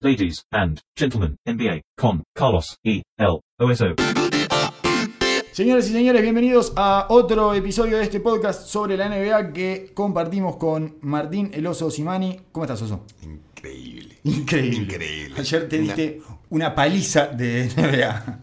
Ladies and gentlemen, NBA con Carlos E. L. OSO. Señoras y señores, bienvenidos a otro episodio de este podcast sobre la NBA que compartimos con Martín El Oso Simani. ¿Cómo estás, Oso? Increíble. Increíble. Increíble. Ayer te diste una paliza de NBA.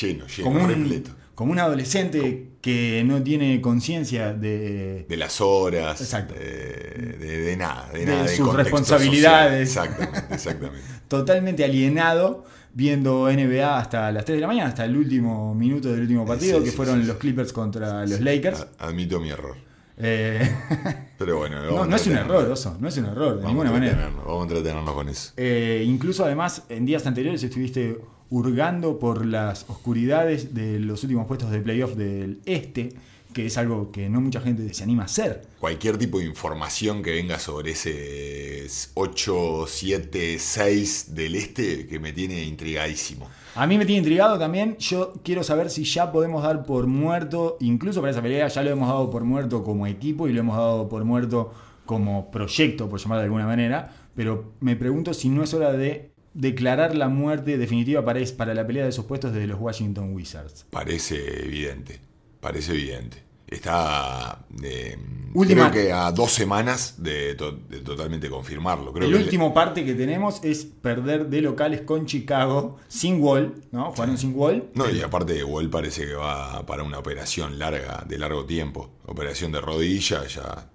Lleno, lleno, Como un, repleto. como un adolescente que no tiene conciencia de, De las horas. Exacto. De, de- de nada. De, De nada. sus contexto responsabilidades. social. Exactamente, exactamente. totalmente alienado viendo NBA hasta las 3 de la mañana, hasta el último minuto del último partido, Sí, que sí, fueron sí, los. Clippers contra los Lakers. Admito mi error. Eh, Pero bueno, no, es un error, Oso, no es un error, de Vamos ninguna manera. Vamos a entretenernos con eso. Eh, incluso además en días anteriores estuviste hurgando por las oscuridades de los últimos puestos de playoff del este, que es algo que no mucha gente se anima a hacer. Cualquier tipo de información que venga sobre ese 8, 7, 6 del este que me tiene intrigadísimo. A mí me tiene intrigado también, yo quiero saber si ya podemos dar por muerto, incluso para esa pelea ya lo hemos dado por muerto como equipo y lo hemos dado por muerto como proyecto, por llamarlo de alguna manera, pero me pregunto si no es hora de declarar la muerte definitiva para, para la pelea de esos puestos de los Washington Wizards. Parece evidente, parece evidente. Está eh, Última- creo que a dos semanas de, to- de totalmente confirmarlo. Creo el que último parte que tenemos es perder de locales con Chicago sin Wall, ¿no? Jugaron sin Wall. No, y aparte de Wall parece que va para una operación larga, de largo tiempo. Operación de rodilla, ya.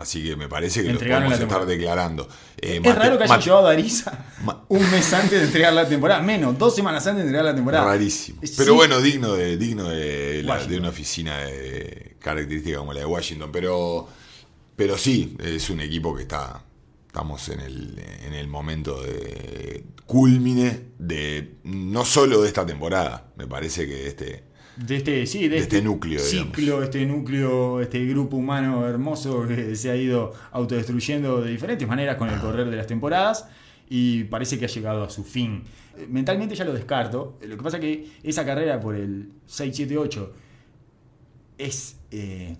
Así que me parece que lo Entregaron podemos estar declarando. Eh, Es raro que hayan Mate- llevado a Ariza Ma- un mes antes de entregar la temporada, menos, dos semanas antes de entregar la temporada. Rarísimo. Sí. Pero bueno, digno de, digno de, la- de una oficina de característica como la de Washington. Pero, pero sí, es un equipo que está. Estamos en el, en el momento de culmine de no solo de esta temporada, me parece que este. De este, sí, de, De este núcleo, ciclo, este núcleo, este grupo humano hermoso que se ha ido autodestruyendo de diferentes maneras con el correr de las temporadas y parece que ha llegado a su fin. Mentalmente ya lo descarto. Lo que pasa es que esa carrera por el 6-7-8 es eh,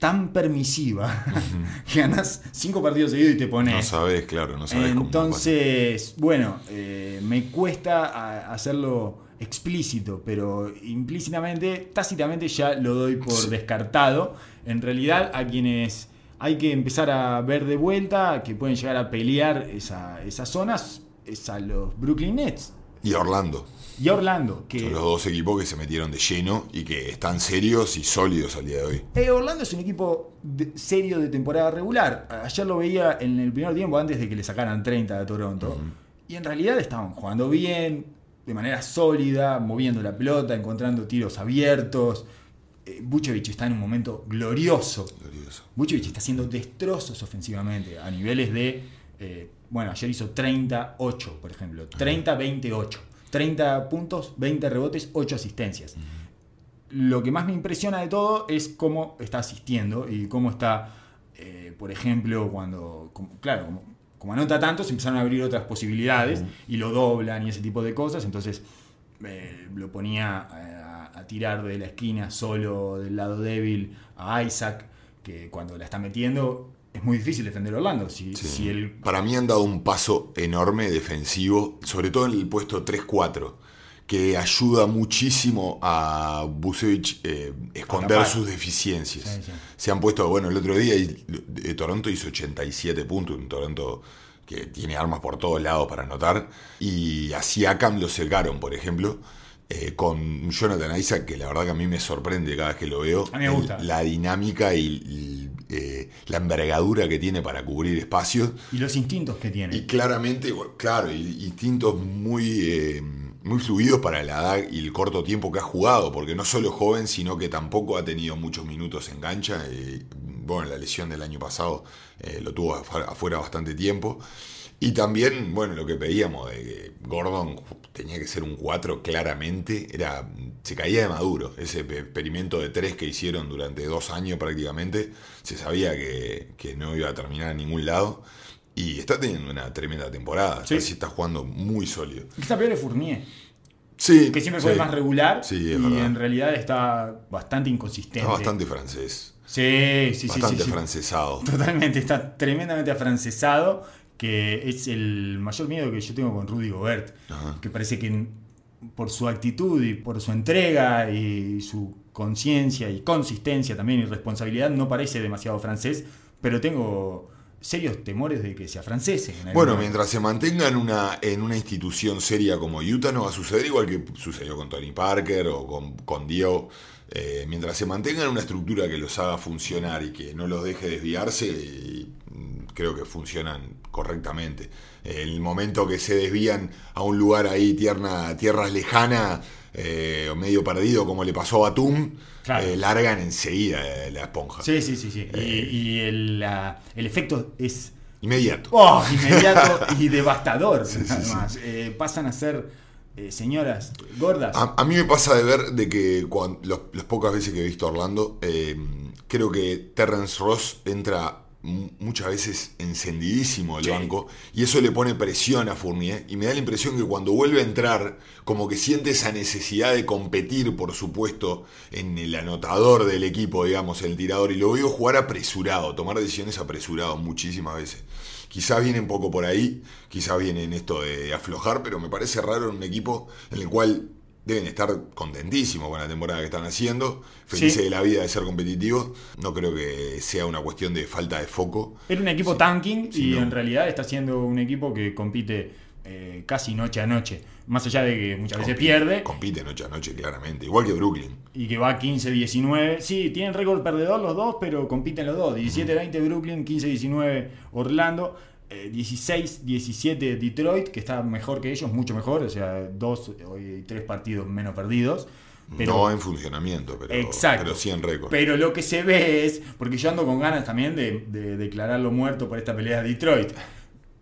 tan permisiva que ganas cinco partidos seguidos y te pones. No sabes, claro, no sabes cómo. Entonces, bueno, eh, me cuesta hacerlo explícito, pero implícitamente, tácitamente ya lo doy por Sí. descartado. En realidad, a quienes hay que empezar a ver de vuelta, que pueden llegar a pelear esa- esas zonas, es a los Brooklyn Nets Y Orlando. y a Orlando, que Son los dos equipos que se metieron de lleno y que están serios y sólidos al día de hoy. Eh, Orlando es un equipo de- serio de temporada regular. Ayer lo veía en el primer tiempo antes de que le sacaran 30 a Toronto. Y en realidad estaban jugando bien, de manera sólida, moviendo la pelota, encontrando tiros abiertos. Eh, Vucevic está en un momento glorioso. Glorioso. Vucevic está haciendo destrozos ofensivamente a niveles de. eh, bueno, ayer hizo 38, por ejemplo. 30-28. 30 puntos, 20 rebotes, 8 asistencias. Lo que más me impresiona de todo es cómo está asistiendo y cómo está, eh, por ejemplo, cuando. como- claro, como, como anota tanto, se empezaron a abrir otras posibilidades y lo doblan y ese tipo de cosas. Entonces eh, lo ponía a, a tirar de la esquina solo del lado débil a Isaac, que cuando la está metiendo es muy difícil defender a Orlando. Si, Sí. si el, Para mí han dado un paso enorme defensivo, sobre todo en el puesto 3-4, que ayuda muchísimo a Busevich eh, esconder sus deficiencias. Sí, sí. Se han puesto, bueno, el otro día y- eh, Toronto hizo 87 puntos, un Toronto que tiene armas por todos lados para anotar, y así a lo cercaron, por ejemplo. eh, con Jonathan Isaac, que la verdad que a mí me sorprende cada vez que lo veo. A mí me gusta. El- la dinámica y, y, eh, la envergadura que tiene para cubrir espacios. y los instintos que tiene. Y claramente, claro, instintos muy, eh, muy fluidos para la edad y el corto tiempo que ha jugado, porque no solo joven, sino que tampoco ha tenido muchos minutos en cancha. eh, bueno, la lesión del año pasado eh, lo tuvo afu- afuera bastante tiempo. Y también, bueno, lo que pedíamos de que Gordon tenía que ser un 4 claramente, era se caía de maduro. Ese pe- experimento de 3 que hicieron durante dos años prácticamente, se sabía que, que no iba a terminar en ningún lado. Y está teniendo una tremenda temporada. Sí. Está jugando muy sólido. Está peor es Fournier, Sí. que siempre fue sí. más regular Sí, es y verdad. en realidad está bastante inconsistente. Está bastante francés. Sí, sí, sí, bastante sí, sí. francesado. Totalmente, está tremendamente afrancesado. que es el mayor miedo que yo tengo con Rudy Gobert, Ajá. que parece que por su actitud y por su entrega y su conciencia y consistencia también y responsabilidad no parece demasiado francés, pero tengo serios temores de que sea francés. en algún Bueno, mientras se mantenga en una, en una institución seria como Utah, no va a suceder igual que sucedió con Tony Parker o con, con Dio. Eh, mientras se mantenga en una estructura que los haga funcionar y que no los deje desviarse, y, creo que funcionan correctamente. En el momento que se desvían a un lugar ahí, tierna, tierras lejanas, eh, o medio perdido, como le pasó a Batum, Claro. eh, largan enseguida eh, la esponja. Sí, sí, sí, sí. Y, Eh. y el, la- el efecto es Inmediato. oh, inmediato y devastador. Sí, sí, además. Pasan a ser señoras gordas. A, a mí me pasa de ver de que los- las pocas veces que he visto a Orlando, creo que Terrence Ross entra muchas veces encendidísimo Sí. banco y eso le pone presión a Fournier y me da la impresión que cuando vuelve a entrar como que siente esa necesidad de competir por supuesto en el anotador del equipo digamos el tirador y lo veo jugar apresurado tomar decisiones apresurado muchísimas veces Quizás viene un poco por ahí, quizás viene en esto de aflojar, pero me parece raro en un equipo en el cual deben estar contentísimos con la temporada que están haciendo, felices Sí. de la vida de ser competitivos. No creo que sea una cuestión de falta de foco. Era un equipo tanking Sí, y no. en realidad está siendo un equipo que compite eh, casi noche a noche. Más allá de que muchas veces pierde Compite noche a noche, claramente. Igual que Brooklyn. y que va 15-19. Sí, tienen récord perdedor los dos, pero compiten los dos. 17-20 Brooklyn, 15-19 Orlando. Eh, 16-17 Detroit, que está mejor que ellos, mucho mejor, o sea, dos y tres partidos menos perdidos. Pero, no en funcionamiento, pero, Exacto. pero sí en récord. Pero lo que se ve es, porque yo ando con ganas también de, de declararlo muerto por esta pelea de Detroit.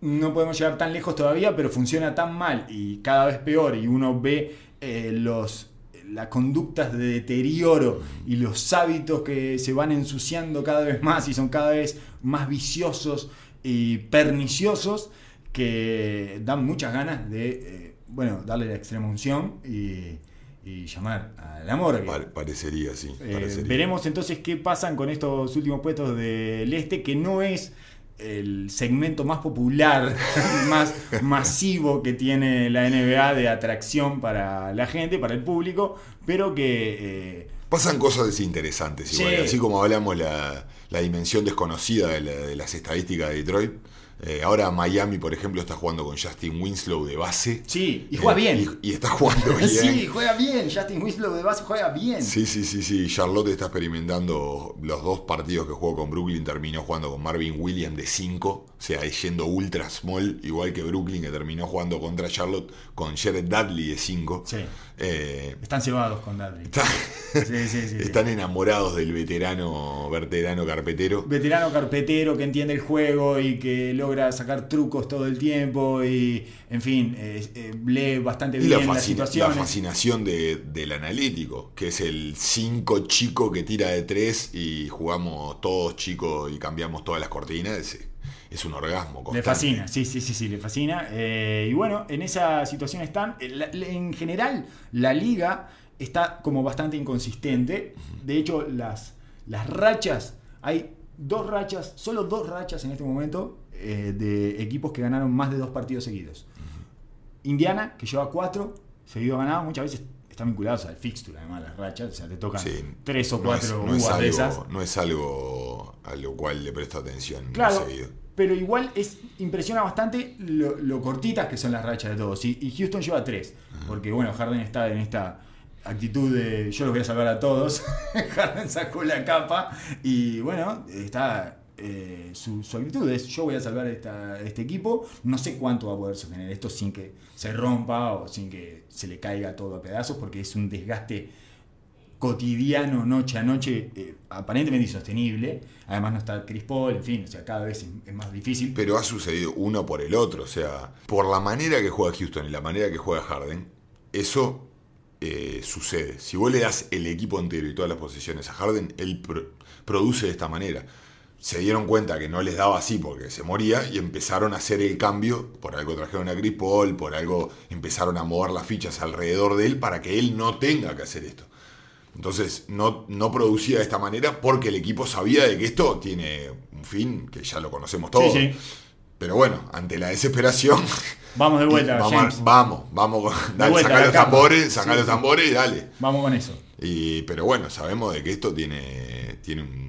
No podemos llegar tan lejos todavía, pero funciona tan mal y cada vez peor. Y uno ve eh, los las conductas de deterioro y los hábitos que se van ensuciando cada vez más y son cada vez más viciosos y perniciosos que dan muchas ganas de eh, bueno darle la extrema unción y, y llamar al amor. que- Pa- parecería, sí. eh, veremos entonces qué pasan con estos últimos puestos del este, que no es el segmento más popular, más masivo que tiene la NBA de atracción para la gente, para el público, pero que eh, Pasan cosas interesantes, igual. Sí. Así como hablamos la, la dimensión desconocida de, la- de las estadísticas de Detroit. Eh, ahora Miami, por ejemplo, está jugando con Justin Winslow de base. sí, y juega Eh, bien. Y, y está jugando bien. Sí, juega bien. Justin Winslow de base juega bien. Sí, sí, sí, sí. Charlotte está experimentando los dos partidos que jugó con Brooklyn. Terminó jugando con Marvin Williams de 5, o sea, yendo ultra small, igual que Brooklyn, que terminó jugando contra Charlotte con Jared Dudley de 5. Sí. Eh, Están cebados con Dudley. está- Sí, sí, sí, están enamorados del veterano, veterano carpetero. veterano carpetero que entiende el juego y que logra sacar trucos todo el tiempo y, en fin, eh, eh, lee bastante Y bien la, las fascina- la situaciones. fascinación de- del analítico, que es el 5 chico que tira de 3 y jugamos todos chicos y cambiamos todas las cortinas. Es, es un orgasmo. Le fascina, sí, sí, sí, sí, le fascina. Eh, y bueno, en esa situación están. Eh, En general, la liga está como bastante inconsistente. De hecho, las, las rachas, hay dos rachas, solo dos rachas en este momento eh, de equipos que ganaron más de dos partidos seguidos. Indiana, que lleva cuatro, seguido ganado, muchas veces están vinculados al fixture, además las rachas, o sea, te tocan Sí, tres o no cuatro es, no es algo, de esas. no es algo a lo cual le presto atención Claro, seguido. pero igual es impresiona bastante lo, lo cortitas que son las rachas de todos. Y, y Houston lleva tres. Porque bueno, Harden está en esta actitud de yo los voy a salvar a todos. Harden sacó la capa y bueno, está eh, su, actitud es yo voy a salvar este equipo. No sé cuánto va a poder sostener esto sin que se rompa o sin que se le caiga todo a pedazos porque es un desgaste cotidiano, noche a noche, eh, aparentemente insostenible. Además no está Chris Paul, en fin, o sea, cada vez es, más difícil. Pero ha sucedido uno por el otro. O sea, por la manera que juega Houston y la manera que juega Harden, eso eh, sucede. Si vos le das el equipo entero y todas las posiciones a Harden, él pro- produce de esta manera. Se dieron cuenta que no les daba así porque se moría y empezaron a hacer el cambio. Por algo trajeron a Chris Paul, por algo empezaron a mover las fichas alrededor de él para que él no tenga que hacer esto. Entonces no, no producía de esta manera porque el equipo sabía de que esto tiene un fin que ya lo conocemos todos. Sí, sí. Pero bueno, ante la desesperación. Vamos de vuelta, vamos, James. vamos, vamos, dale, vuelta, sacá la los cama. tambores, sacá Sí, los tambores y dale. Vamos con eso. Y, pero bueno, sabemos de que esto tiene, tiene un,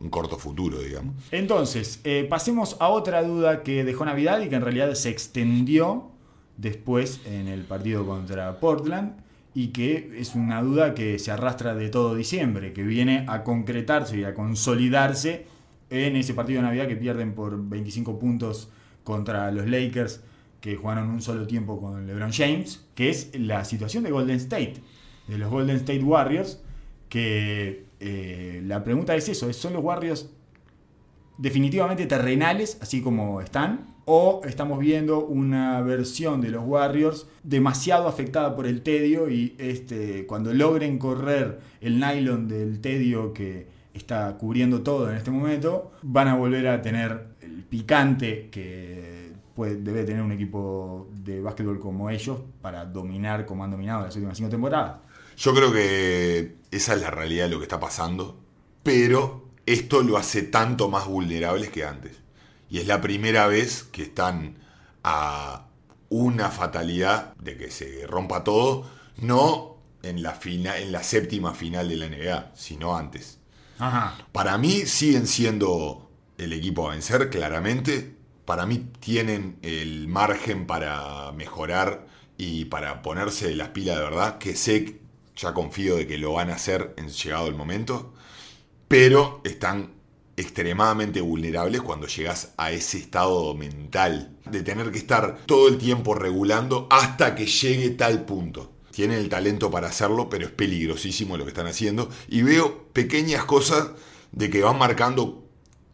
un- corto futuro, digamos. Entonces, eh, pasemos a otra duda que dejó Navidad y que en realidad se extendió después en el partido contra Portland y que es una duda que se arrastra de todo diciembre, que viene a concretarse y a consolidarse en ese partido de Navidad que pierden por 25 puntos contra los Lakers que jugaron un solo tiempo con LeBron James, que es la situación de Golden State, de los Golden State Warriors, que eh, la pregunta es eso, ¿son los Warriors definitivamente terrenales, así como están, o estamos viendo una versión de los Warriors demasiado afectada por el tedio y este, cuando logren correr el nylon del tedio que está cubriendo todo en este momento, van a volver a tener el picante que debe tener un equipo de básquetbol como ellos para dominar como han dominado las últimas cinco temporadas. Yo creo que esa es la realidad de lo que está pasando, pero esto lo hace tanto más vulnerables que antes. Y es la primera vez que están a una fatalidad de que se rompa todo, no en la, fina- en la séptima final de la NBA, sino antes. Ajá. Para mí siguen siendo el equipo a vencer, claramente. Para mí tienen el margen para mejorar y para ponerse las pilas de verdad, que sé, ya confío de que lo van a hacer en llegado el momento, pero están extremadamente vulnerables cuando llegas a ese estado mental de tener que estar todo el tiempo regulando hasta que llegue tal punto. Tienen el talento para hacerlo, pero es peligrosísimo lo que están haciendo. Y veo pequeñas cosas de que van marcando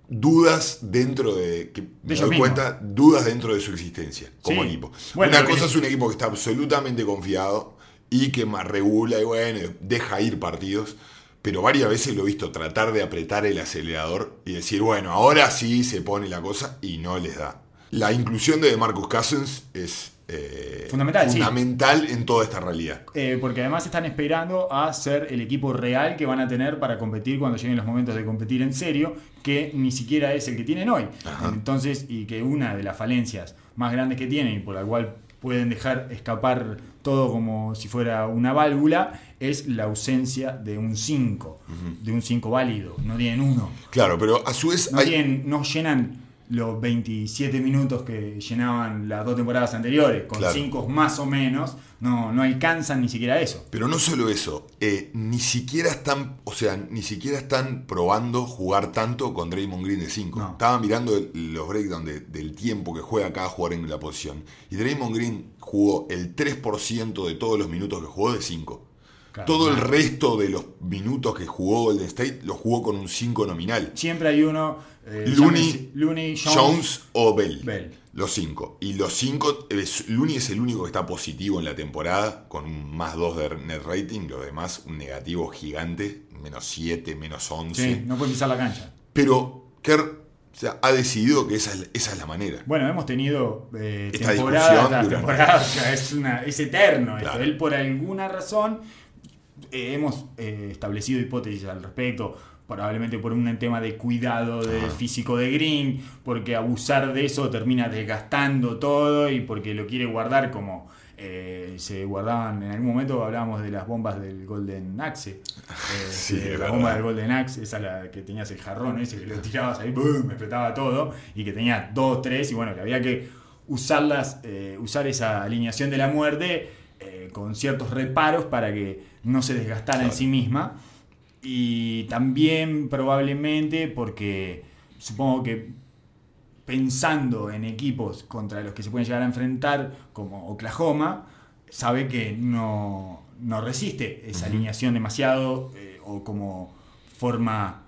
dudas dentro de que me doy cuenta dudas dentro de su existencia como Sí. equipo Bueno, una cosa es un equipo que está absolutamente confiado y que más regula y bueno deja ir partidos pero varias veces lo he visto tratar de apretar el acelerador y decir bueno ahora sí se pone la cosa y no les da la inclusión de Marcus Cousins es eh, Fundamental, sí. fundamental en toda esta realidad Eh, porque además están esperando a ser el equipo real que van a tener para competir cuando lleguen los momentos de competir en serio, que ni siquiera es el que tienen hoy. Ajá. Entonces, y que una de las falencias más grandes que tienen y por la cual pueden dejar escapar todo como si fuera una válvula, es la ausencia de un 5, de un 5 válido. No tienen uno. claro pero a su vez No, hay, tienen- no llenan los 27 minutos que llenaban las dos temporadas anteriores, con Claro. 5 más o menos, no, no alcanzan ni siquiera eso. Pero no solo eso, eh, ni siquiera están, o sea, ni siquiera están probando jugar tanto con Draymond Green de 5. No. Estaba mirando el- los breakdowns de- del tiempo que juega cada jugador en la posición. Y Draymond Green jugó el 3% de todos los minutos que jugó de 5. Todo el resto de los minutos que jugó Golden State lo jugó con un 5 nominal. Siempre hay uno, eh, Looney, Looney, Jones, Jones o Bell. Bell. Los cinco. Y los cinco, es- Looney es el único que está positivo en la temporada, con un más 2 de net rating, los demás un negativo gigante, menos 7, menos 11. Sí, no puede pisar la cancha. Pero Kerr o sea, ha decidido que esa es, esa es la manera. Bueno, hemos tenido eh, Esta temporada discusión temporada, o sea, es, una, es eterno esto. Claro. Él por alguna razón eh, hemos eh, establecido hipótesis al respecto, probablemente por un tema de cuidado del físico de Green, porque abusar de eso termina desgastando todo y porque lo quiere guardar como eh, se guardaban en algún momento hablábamos de las bombas del Golden Axe. Eh, Sí, la bomba del Golden Axe esa la que tenías el jarrón ese que lo tirabas ahí ¡boom! explotaba todo y que tenía dos tres y bueno que había que usarlas usar esa alineación de la muerte con ciertos reparos para que no se desgastara en sí misma. Y también probablemente porque supongo que pensando en equipos contra los que se pueden llegar a enfrentar, como Oklahoma, sabe que no, no resiste esa alineación demasiado eh, o como forma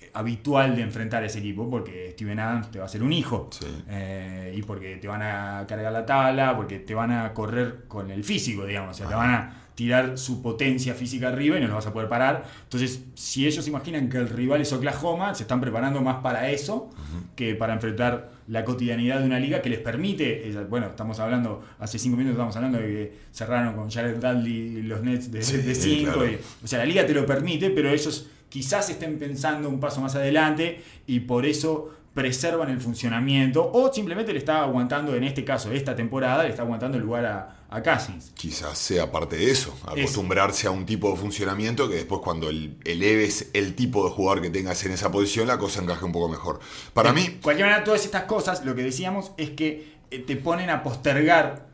eh, habitual de enfrentar a ese equipo, porque Steven Adams te va a hacer un hijo, Sí. eh, y porque te van a cargar la tabla, porque te van a correr con el físico, digamos, o sea, te van a tirar su potencia física arriba y no lo vas a poder parar. Entonces, si ellos imaginan que el rival es Oklahoma, se están preparando más para eso que para enfrentar la cotidianidad de una liga que les permite, bueno, estamos hablando, hace cinco minutos estamos hablando de que cerraron con Jared Dudley los Nets de Sí, 5, claro. o sea, la liga te lo permite, pero ellos quizás estén pensando un paso más adelante y por eso preservan el funcionamiento o simplemente le está aguantando, en este caso, esta temporada, le está aguantando el lugar a, a Cousins. Quizás sea parte de eso, acostumbrarse a un tipo de funcionamiento que después cuando el- eleves el tipo de jugador que tengas en esa posición, la cosa encaje un poco mejor. Para mí, De cualquier manera, todas estas cosas, lo que decíamos es que eh, te ponen a postergar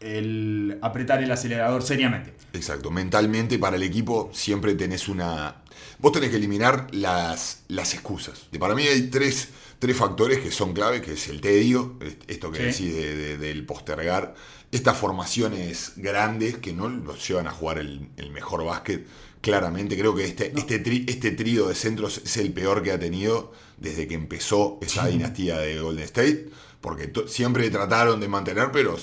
el apretar el acelerador seriamente. Exacto, mentalmente para el equipo siempre tenés una... Vos tenés que eliminar las, las excusas. Y para mí hay tres, tres factores que son clave, que es el tedio, esto que Sí. decís de- de- del postergar, estas formaciones grandes que no los llevan a jugar el, el mejor básquet. Claramente creo que este, este, tri- este trío de centros es el peor que ha tenido desde que empezó esa dinastía de Golden State, porque to- siempre trataron de mantener, pero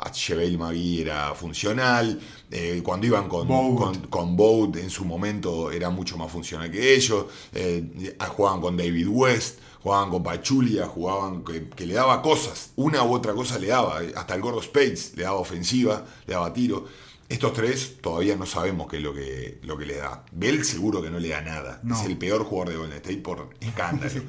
a JaVale McGee era funcional, eh, cuando iban con Bogut. con, con Bout en su momento era mucho más funcional que ellos, eh, jugaban con David West, jugaban con Pachulia, jugaban que, que le daba cosas, una u otra cosa le daba, eh, hasta el gordo Spades le daba ofensiva, le daba tiro. Estos tres todavía no sabemos qué es lo que, lo que le da. Bell seguro que no le da nada. No. Es el peor jugador de Golden State por escándalo.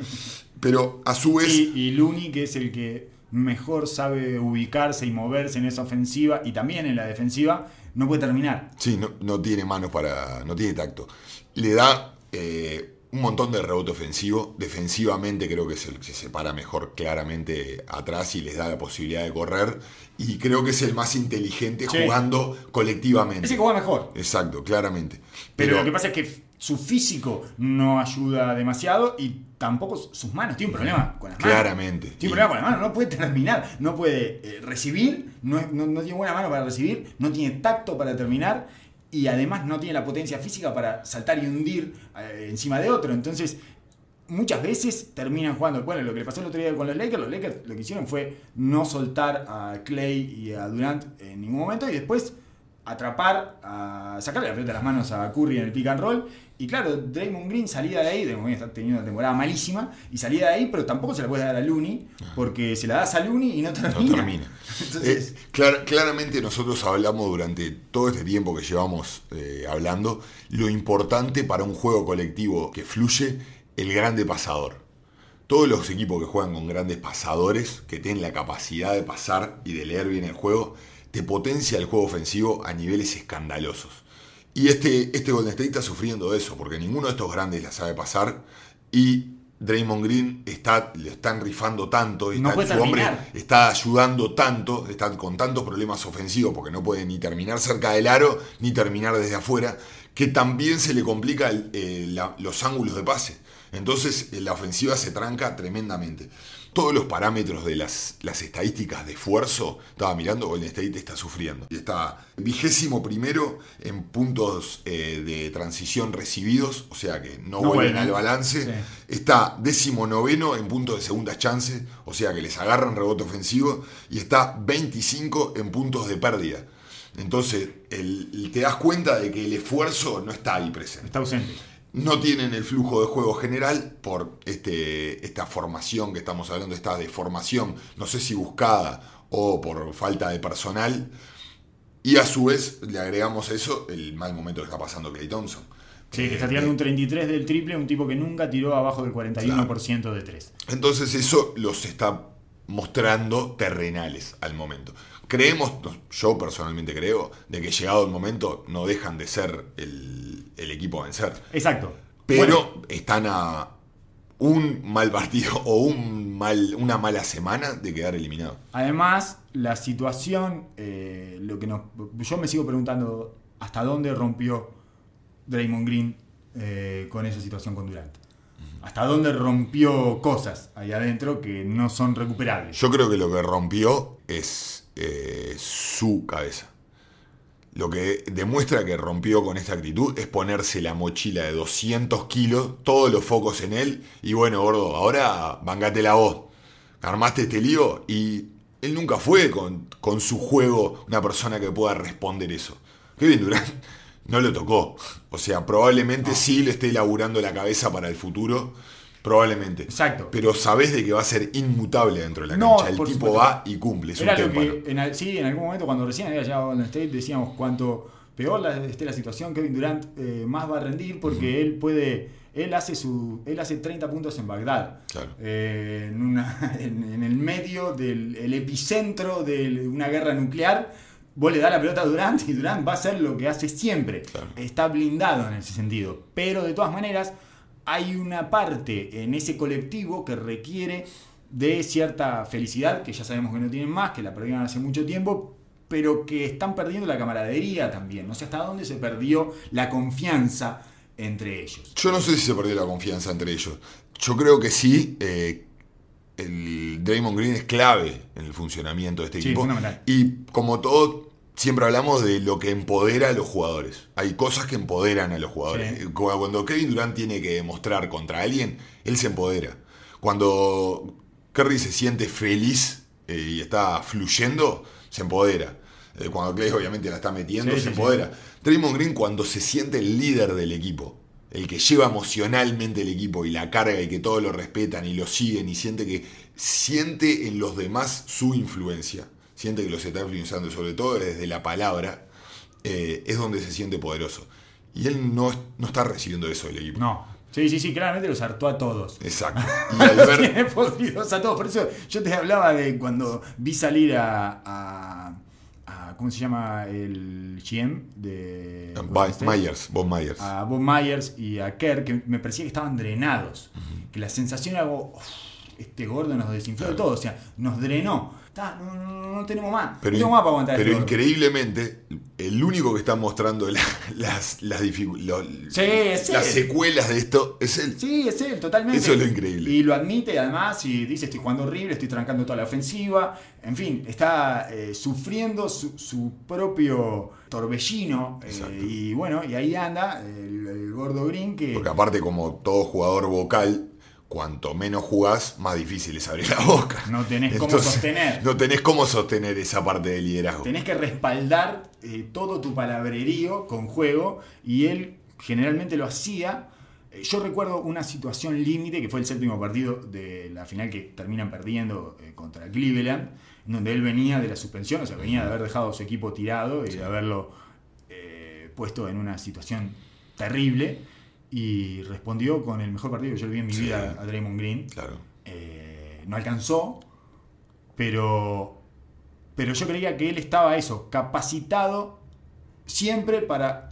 Pero a su vez... Y, y Looney, que es el que mejor sabe ubicarse y moverse en esa ofensiva y también en la defensiva, no puede terminar. Sí, no, no tiene manos para. no tiene tacto. Le da eh, un montón de rebote ofensivo. Defensivamente creo que es el que se separa mejor claramente atrás y les da la posibilidad de correr. Y creo que es el más inteligente Sí. jugando colectivamente. Es el que juega mejor. Exacto, claramente. Pero, lo que pasa es que su físico no ayuda demasiado y tampoco sus manos. Tiene un problema con las manos. Claramente. Tiene un problema con las manos. No puede terminar. No puede eh, recibir. No- no tiene buena mano para recibir. No tiene tacto para terminar. Y además no tiene la potencia física para saltar y hundir eh, encima de otro. Entonces, muchas veces terminan jugando. Bueno, lo que le pasó el otro día con los Lakers, los Lakers lo que hicieron fue no soltar a Clay y a Durant en ningún momento y después atrapar, a sacarle la pelota de las manos a Curry en el pick and roll. Y claro, Draymond Green salía de ahí, Draymond Green está teniendo una temporada malísima, y salía de ahí, pero tampoco se la puedes dar a Looney, porque se la das a Looney y no termina. No termina. Entonces, Eh, clar- claramente nosotros hablamos durante todo este tiempo que llevamos eh, hablando lo importante para un juego colectivo que fluye, el grande pasador. Todos los equipos que juegan con grandes pasadores, que tienen la capacidad de pasar y de leer bien el juego, te potencia el juego ofensivo a niveles escandalosos. Y este, este Golden State está sufriendo eso, porque ninguno de estos grandes la sabe pasar y Draymond Green está, le están rifando tanto, y No está- su hombre está ayudando tanto, está con tantos problemas ofensivos porque no puede ni terminar cerca del aro ni terminar desde afuera, que también se le complica el- eh, la- los ángulos de pase. Entonces eh, la ofensiva se tranca tremendamente. Todos los parámetros de las, las estadísticas de esfuerzo, estaba mirando, Golden State está sufriendo. Y está vigésimo primero en puntos eh, de transición recibidos, o sea que no, No vuelven al balance. Sí. Está décimo noveno en puntos de segundas chances, o sea que les agarran rebote ofensivo, y está 25 en puntos de pérdida. Entonces, el- el- te das cuenta de que el esfuerzo no está ahí presente. está ausente. No tienen el flujo de juego general por este, esta formación que estamos hablando, esta deformación, no sé si buscada o por falta de personal. Y a su vez le agregamos a eso el mal momento que está pasando Clay Thompson. Sí, que está Eh, tirando un 33 del triple, un tipo que nunca tiró abajo del 41% de 3. Entonces eso los está mostrando terrenales al momento. Creemos, yo personalmente creo, de que llegado el momento no dejan de ser el, el equipo a vencer. Exacto. Pero Bueno, están a un mal partido o un mal, una mala semana de quedar eliminado. además, la situación, eh, lo que nos, yo me sigo preguntando hasta dónde rompió Draymond Green eh, con esa situación con Durant. Hasta dónde rompió cosas ahí adentro que no son recuperables. Yo creo que lo que rompió es eh, su cabeza. Lo que demuestra que rompió con esta actitud es ponerse la mochila de 200 kilos, todos los focos en él, y bueno, gordo, ahora bancate la voz. Armaste este lío y él nunca fue con, con su juego una persona que pueda responder eso. Kevin Durant no lo tocó. O sea, probablemente sí le esté laburando la cabeza para el futuro. Probablemente. Exacto. Pero sabés de que va a ser inmutable dentro de la No, cancha. El tipo supuesto. va y cumple. Es un Era lo témpano. que, en, sí, en algún momento cuando recién había llegado a Golden State decíamos cuánto peor la, esté la situación, Kevin Durant eh, más va a rendir porque él puede Él hace, su, él hace 30 puntos en Bagdad, Claro. eh, en, una- en- en el medio del el epicentro de una guerra nuclear. Vos le das la pelota a Durant y Durant va a hacer lo que hace siempre. Claro. Está blindado en ese sentido. Pero de todas maneras, hay una parte en ese colectivo que requiere de cierta felicidad, que ya sabemos que no tienen más, que la perdieron hace mucho tiempo, pero que están perdiendo la camaradería también. No sé hasta dónde se perdió la confianza entre ellos. Yo no sé si se perdió la confianza entre ellos. Yo creo que sí. eh, el Draymond Green es clave en el funcionamiento de este Sí, equipo. fundamental. Y como todo, siempre hablamos de lo que empodera a los jugadores. Hay cosas que empoderan a los jugadores. Sí. Cuando Kevin Durant tiene que demostrar contra alguien, él se empodera. Cuando Curry se siente feliz eh, y está fluyendo, se empodera. Eh, cuando Clay obviamente la está metiendo, Sí, se sí. empodera. Draymond Green cuando se siente el líder del equipo, el que lleva emocionalmente el equipo y la carga y que todos lo respetan y lo siguen y siente que siente en los demás su influencia, siente que los está influenciando, sobre todo desde la palabra, eh, es donde se siente poderoso. Y él no, no está recibiendo eso del equipo. No. Sí, sí, sí, claramente los hartó a todos. Exacto. Y tiene podridos a todos. Por eso yo te hablaba de cuando vi salir a. a- a- ¿Cómo se llama el GM de. State? Myers, Bob Myers. A Bob Myers y a Kerr, que me parecía que estaban drenados. Que la sensación era como. "Uf, este gordo nos desinfló de todo. O sea, nos drenó. Está, no, no- no tenemos más. Pero, no tenemos más para aguantar pero increíblemente, el único que está mostrando la- las, las, Sí, las secuelas de esto es él. Sí, es él, totalmente. Eso es lo increíble. Y lo admite además y dice estoy jugando horrible, estoy trancando toda la ofensiva. En fin, está eh, sufriendo su, su propio torbellino. eh, y bueno, y ahí anda el, el gordo Green que... Porque aparte, como todo jugador vocal, cuanto menos jugás, más difícil es abrir la boca. No tenés cómo sostener. No tenés cómo sostener esa parte del liderazgo. Tenés que respaldar eh, todo tu palabrerío con juego y él generalmente lo hacía. Eh, Yo recuerdo una situación límite que fue el séptimo partido de la final que terminan perdiendo eh, contra Cleveland, donde él venía de la suspensión, o sea, venía de haber dejado a su equipo tirado y de haberlo eh, puesto en una situación terrible y respondió con el mejor partido que yo vi en mi Sí. vida a Draymond Green. Claro. Eh, no alcanzó, pero, pero yo creía que él estaba eso, capacitado siempre para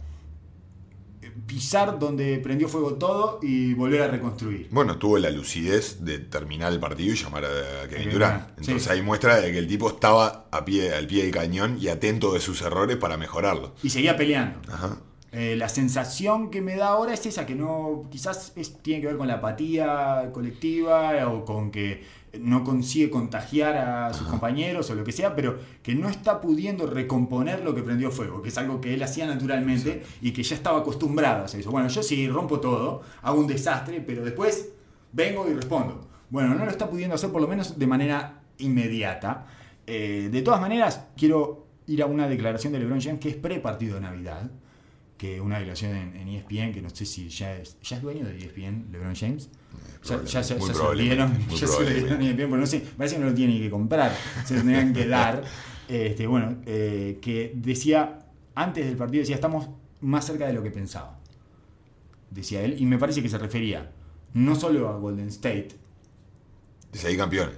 eh, pisar donde prendió fuego todo y volver a reconstruir. Bueno, tuvo la lucidez de terminar el partido y llamar a Kevin Durant. Durant, Entonces sí. ahí muestra de que el tipo estaba a pie, al pie del cañón y atento de sus errores para mejorarlo. Y seguía peleando. Ajá. Eh, la sensación que me da ahora es esa, que no, quizás es- tiene que ver con la apatía colectiva o con que no consigue contagiar a sus compañeros o lo que sea, pero que no está pudiendo recomponer lo que prendió fuego, que es algo que él hacía naturalmente y que ya estaba acostumbrado a hacer eso. Bueno, yo sí rompo todo, hago un desastre, pero después vengo y respondo. Bueno, no lo está pudiendo hacer por lo menos de manera inmediata. Eh, de todas maneras, quiero ir a una declaración de LeBron James que es pre-partido de Navidad que una declaración en, en ESPN, que no sé si ya es, ya es dueño de E ESPN, LeBron James. Ya, ya, ya- ya se lo probablemente, dieron, ya se lo dieron ESPN, pero no sé, parece que no lo tiene ni que comprar, se lo tendrían que dar. Este, bueno, eh, que decía, antes del partido decía, estamos más cerca de lo que pensaba. Decía él, y me parece que se refería no solo a Golden State, Desde ahí campeones.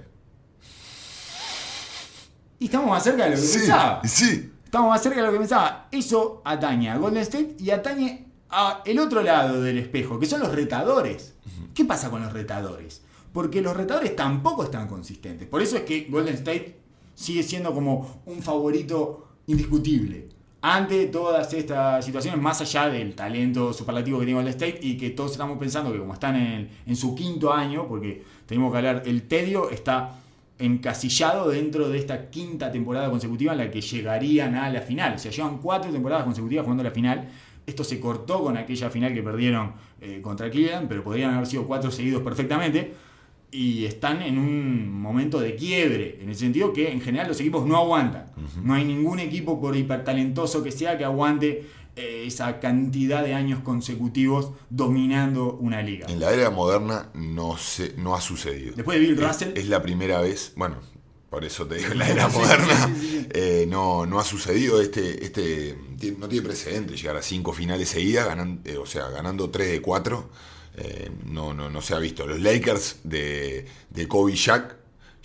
y estamos más cerca de lo que Sí, pensaba. sí. Estamos más cerca de lo que pensaba. Eso atañe a Golden State y atañe a el otro lado del espejo, que son los retadores. ¿Qué pasa con los retadores? Porque los retadores tampoco están consistentes. Por eso es que Golden State sigue siendo como un favorito indiscutible. Ante todas estas situaciones, más allá del talento superlativo que tiene Golden State y que todos estamos pensando que como están en, en su quinto año, porque tenemos que hablar, el tedio está encasillado dentro de esta quinta temporada consecutiva en la que llegarían a la final. O sea, llevan cuatro temporadas consecutivas jugando la final. Esto se cortó con aquella final que perdieron eh, contra Cleveland, pero podrían haber sido cuatro seguidos perfectamente. Y están en un momento de quiebre, en el sentido que en general los equipos no aguantan. No hay ningún equipo, por hipertalentoso que sea, que aguante esa cantidad de años consecutivos dominando una liga. En la era moderna no, se, no ha sucedido. Después de Bill Es- Russell. Es, la primera vez, bueno, por eso te digo, en la era moderna sí, sí, sí, sí. eh, no, no ha sucedido. Este, este no tiene precedente llegar a cinco finales seguidas, ganan- eh, o sea, ganando tres de cuatro. eh, no, no, no se ha visto. Los Lakers de, de Kobe Shaq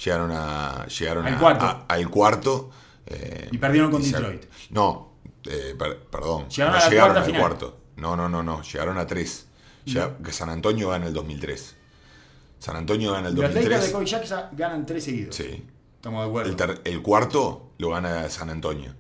llegaron, a, llegaron Al a- cuarto. a- al cuarto. eh, Y perdieron con y se- Detroit. No, eh, per- perdón. Llegaron no a llegaron al final. cuarto. No, no, no, no. Llegaron a tres. Llega- que San Antonio gana el 2003. San Antonio gana el Los Lakers de 2003. Kobe Jackson ganan tres seguidos. Sí. Estamos de acuerdo. El, ter- el cuarto lo gana San Antonio.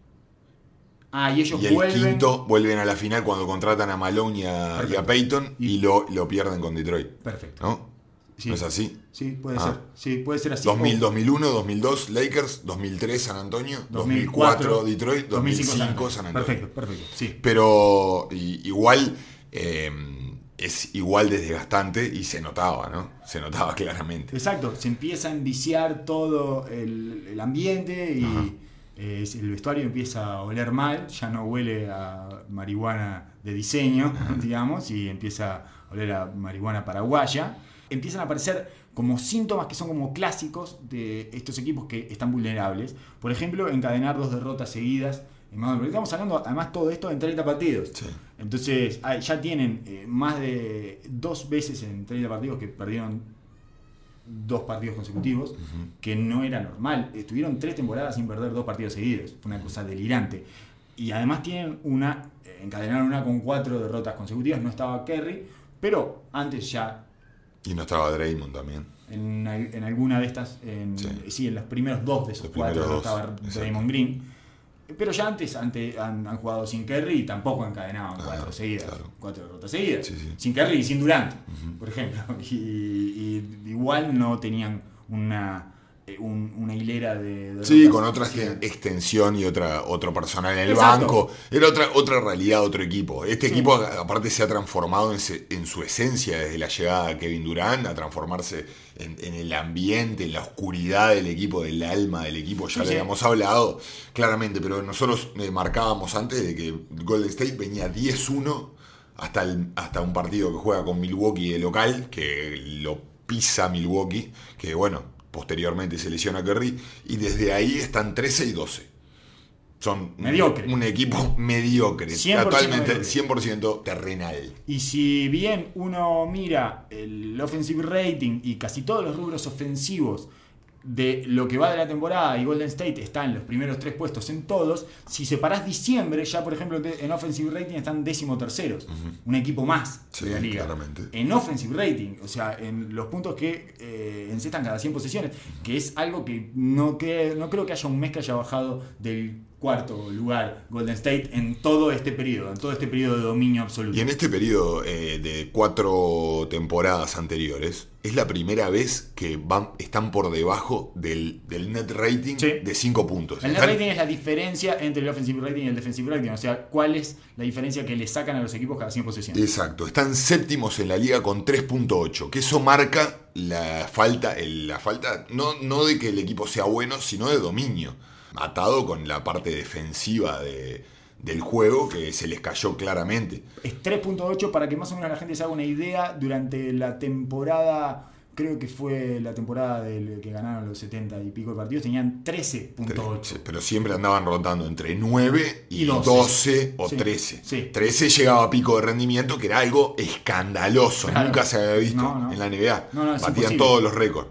ah, y ellos Y el vuelven. quinto vuelven a la final cuando contratan a Malone y a, y a y, Y- lo, lo pierden con Detroit. Perfecto. ¿No? Sí. ¿No es así? Sí, puede Ah. ser. Sí, puede ser así. 2000, O- 2001, 2002 Lakers, 2003 San Antonio, 2004, 2004 Detroit, 2005 San Antonio. Perfecto, perfecto. Sí. Pero igual eh, es igual de desgastante y se notaba, ¿no? Se notaba claramente. Exacto, se empieza a enviciar todo el, el ambiente y eh, el vestuario empieza a oler mal, ya no huele a marihuana de diseño, digamos, y empieza a oler a marihuana paraguaya. Empiezan a aparecer como síntomas que son como clásicos de estos equipos que están vulnerables. Por ejemplo, encadenar dos derrotas seguidas. porque Estamos hablando, además, todo esto en 30 partidos. Sí. Entonces, ah, ya tienen eh, más de dos veces en 30 partidos que perdieron dos partidos consecutivos, que no era normal. Estuvieron tres temporadas sin perder dos partidos seguidos. Fue una cosa delirante. Y además tienen una, eh, encadenaron una con cuatro derrotas consecutivas. No estaba Kerry, pero antes ya Y no estaba Draymond también. en, en alguna de estas, en, Sí. sí. en los primeros dos de esos Los cuatro no dos, estaba exacto. Draymond Green. Pero ya antes ante- han, han jugado sin Kerry y tampoco encadenaban Ah, cuatro seguidas, claro. cuatro derrotas seguidas. Sí, sí. Sin Kerry y sin Durant, por ejemplo. Y, y igual no tenían una, un- una hilera de derrotas. Sí, con otra exten- extensión y otra otro personal en el Exacto. banco. Era otra otra realidad, otro equipo. Este Sí. equipo aparte se ha transformado en, se- en su esencia desde la llegada de Kevin Durant, a transformarse en, en el ambiente, en la oscuridad del equipo, del alma del equipo. Ya Sí, lo habíamos hablado claramente, pero nosotros eh, marcábamos antes de que Golden State venía 10-1 hasta, el- hasta un partido que juega con Milwaukee de local, que lo pisa Milwaukee, que bueno, posteriormente se lesiona Curry, y desde ahí están 13 y 12. Son un- equipo mediocre, 100% totalmente mediocre. 100% terrenal. Y si bien uno mira el offensive rating y casi todos los rubros ofensivos de lo que va de la temporada y Golden State está en los primeros tres puestos en todos, si separás diciembre, ya por ejemplo en offensive rating están décimo terceros, un equipo más Sí, de la liga. claramente. En offensive rating, o sea, en los puntos que eh, encestan cada 100 posesiones, que es algo que no, que no creo que haya un mes que haya bajado del cuarto lugar Golden State en todo este periodo, en todo este periodo de dominio absoluto. Y en este periodo eh, de cuatro temporadas anteriores, es la primera vez que van, están por debajo del, del net rating Sí. de 5 puntos. El net rating es la diferencia entre el offensive rating y el defensive rating, o sea, cuál es la diferencia que le sacan a los equipos cada 100 posesiones. Exacto, están séptimos en la liga con 3.8, que eso marca la falta, el- la falta no, no de que el equipo sea bueno, sino de dominio, atado con la parte defensiva de- del juego que se les cayó claramente. Es 3.8 para que más o menos la gente se haga una idea durante la temporada, creo que fue la temporada del que ganaron los 70 y pico de partidos, tenían 13.8. Pero siempre andaban rotando entre 9 y, Y 12. 12. o Sí, 13. sí. 13 llegaba a pico de rendimiento, que era algo escandaloso. Claro. Nunca se había visto No, no. en la NBA. No, Batían imposible. todos los récords.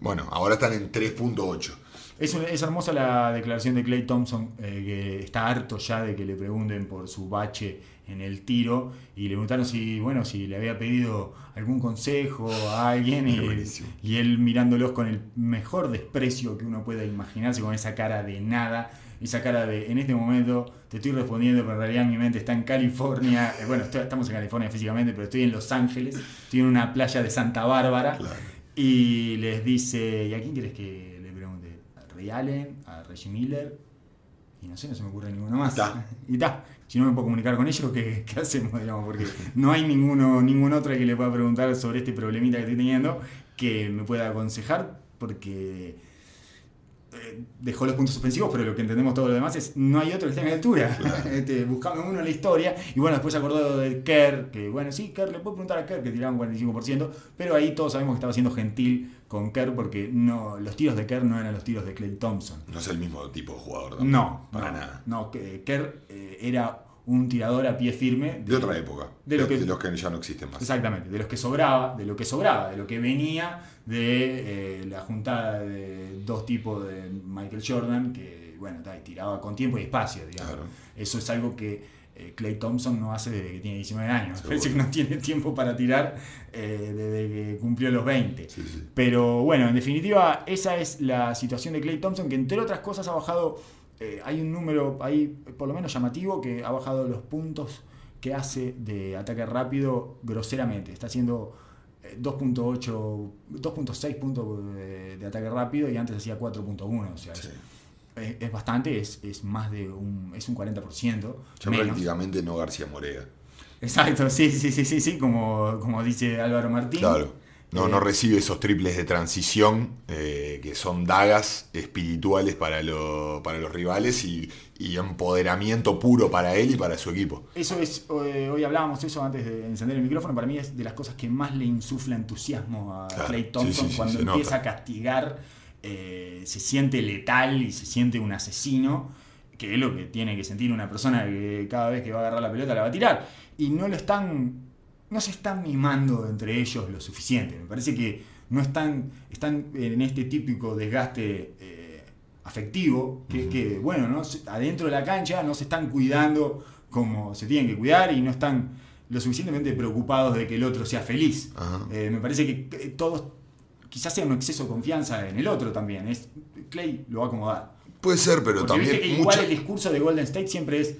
Bueno, ahora están en 3.8. Es, un- es hermosa la declaración de Clay Thompson, eh, que está harto ya de que le pregunten por su bache en el tiro y le preguntaron si, bueno, si le había pedido algún consejo a alguien y, él mirándolos con el mejor desprecio que uno pueda imaginarse, con esa cara de nada, esa cara de en este momento te estoy respondiendo, pero en realidad mi mente está en California, Eh, bueno, estoy- estamos en California físicamente, pero estoy en Los Ángeles, estoy en una playa de Santa Bárbara. Claro. y les dice, ¿y a quién quieres que Ray Allen? ¿A Reggie Miller? Y no sé, no se me ocurre ninguno más. Ta. Y está. Si no me puedo comunicar con ellos, ¿qué, qué hacemos? Digamos? Porque no hay ninguno, ningún otro que le pueda preguntar sobre este problemita que estoy teniendo que me pueda aconsejar, porque eh, dejó los puntos ofensivos, pero lo que entendemos todo lo demás es no hay otro que esté la altura. Este, buscamos uno en la historia. Y bueno, después se acordó de Kerr, que bueno, sí, Kerr, le puedo preguntar a Kerr que tiraban 45%, pero ahí todos sabemos que estaba siendo gentil con Kerr porque no, los tiros de Kerr no eran los tiros de Clay Thompson. No es el mismo tipo de jugador. No, Para no, nada. No, que Kerr eh, era un tirador a pie firme. De otra época. de lo que- de los que ya no existen más. Exactamente, de los que sobraba, de lo que sobraba, de lo que venía de eh, la juntada de dos tipos de Michael Jordan, que bueno, tiraba con tiempo y espacio, digamos. Claro. Eso es algo que Clay Thompson no hace desde que tiene 19 años. Seguro. Parece que no tiene tiempo para tirar eh, desde que cumplió los 20. Sí, sí. Pero bueno, en definitiva, esa es la situación de Clay Thompson, que entre otras cosas ha bajado, eh, hay un número ahí por lo menos llamativo, que ha bajado los puntos que hace de ataque rápido groseramente. Está haciendo eh, 2.8, 2.6 puntos de, de ataque rápido y antes hacía 4.1. O sea, es- Sí. es, es bastante, es, es más de un, es un 40%. Ya menos. prácticamente no García Morega. Exacto, sí, sí, sí, sí, sí, como, como dice Álvaro Martín. Claro. No, Eh, no recibe esos triples de transición eh, que son dagas espirituales para, lo- para los rivales y, y empoderamiento puro para él y para su equipo. Eso es, eh, hoy hablábamos eso antes de encender el micrófono, para mí es de las cosas que más le insufla entusiasmo a Claro, Clay Thompson sí, sí, cuando empieza nota. a castigar, se siente letal y se siente un asesino, que es lo que tiene que sentir una persona que cada vez que va a agarrar la pelota la va a tirar. Y no lo están, no se están mimando entre ellos lo suficiente. Me parece que no están, están en este típico desgaste eh, afectivo, que, que, bueno, ¿no? Adentro de la cancha no se están cuidando como se tienen que cuidar y no están lo suficientemente preocupados de que el otro sea feliz. Eh, me parece que todos quizás sea un exceso de confianza en el otro también. Es, Clay lo va a acomodar. Puede ser, pero Porque viste que también igual el discurso de Golden State siempre es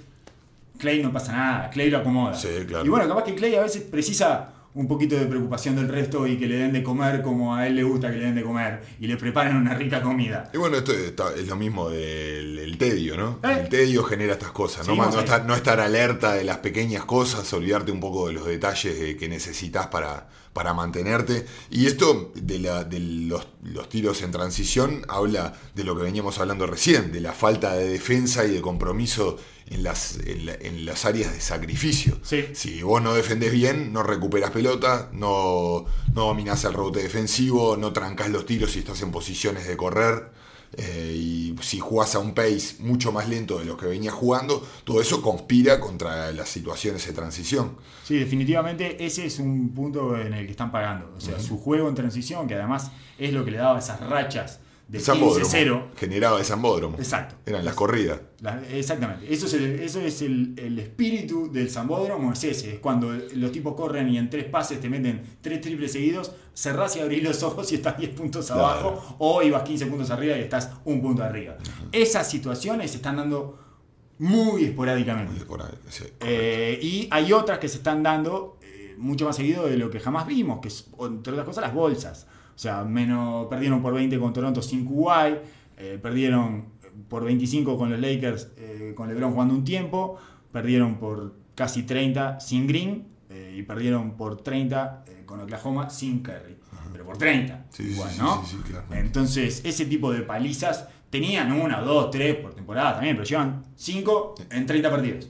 Clay no pasa nada, Clay lo acomoda. Sí, claro. Y bueno, capaz que Clay a veces precisa un poquito de preocupación del resto y que le den de comer como a él le gusta que le den de comer y le preparen una rica comida. Y bueno, esto está- es lo mismo del el tedio, ¿no? Eh. El tedio genera estas cosas, ¿no? No, estar, no estar alerta de las pequeñas cosas, olvidarte un poco de los detalles que necesitas para, para mantenerte. Y esto de, la- de los, los tiros en transición habla de lo que veníamos hablando recién, de la falta de defensa y de compromiso en las, en la- en las áreas de sacrificio. Sí. Si vos no defendés bien, no recuperas pelota, no, no dominás el rebote defensivo, no trancás los tiros si estás en posiciones de correr. Eh, y si jugás a un pace mucho más lento de lo que venías jugando, todo eso conspira contra las situaciones de transición. Sí, definitivamente ese es un punto en el que están pagando. O sea, su juego en transición, que además es lo que le daba esas rachas de Zambódromo, 15-0. generaba de Zambódromo. Exacto. Eran las corridas. La- exactamente. Eso es, el, eso es el, el espíritu del Zambódromo, es ese. Es cuando los tipos corren y en tres pases te meten tres triples seguidos, cerrás y abrís los ojos y estás 10 puntos Claro. abajo, o ibas 15 puntos arriba y estás un punto arriba. Esas situaciones se están dando muy esporádicamente. Por ahí, sí. Eh, y hay otras que se están dando eh, mucho más seguido de lo que jamás vimos, que es, entre otras cosas, las bolsas. O sea, menos, perdieron por 20 con Toronto sin Kuwait, eh, perdieron por 25 con los Lakers eh, con LeBron jugando un tiempo, perdieron por casi 30 sin Green eh, y perdieron por 30 eh, con Oklahoma sin Curry. Pero por 30, Sí, sí, igual, sí, ¿no? sí, sí, claro. Entonces, ese tipo de palizas tenían una, dos, tres por temporada también, pero llevan 5 en 30 partidos.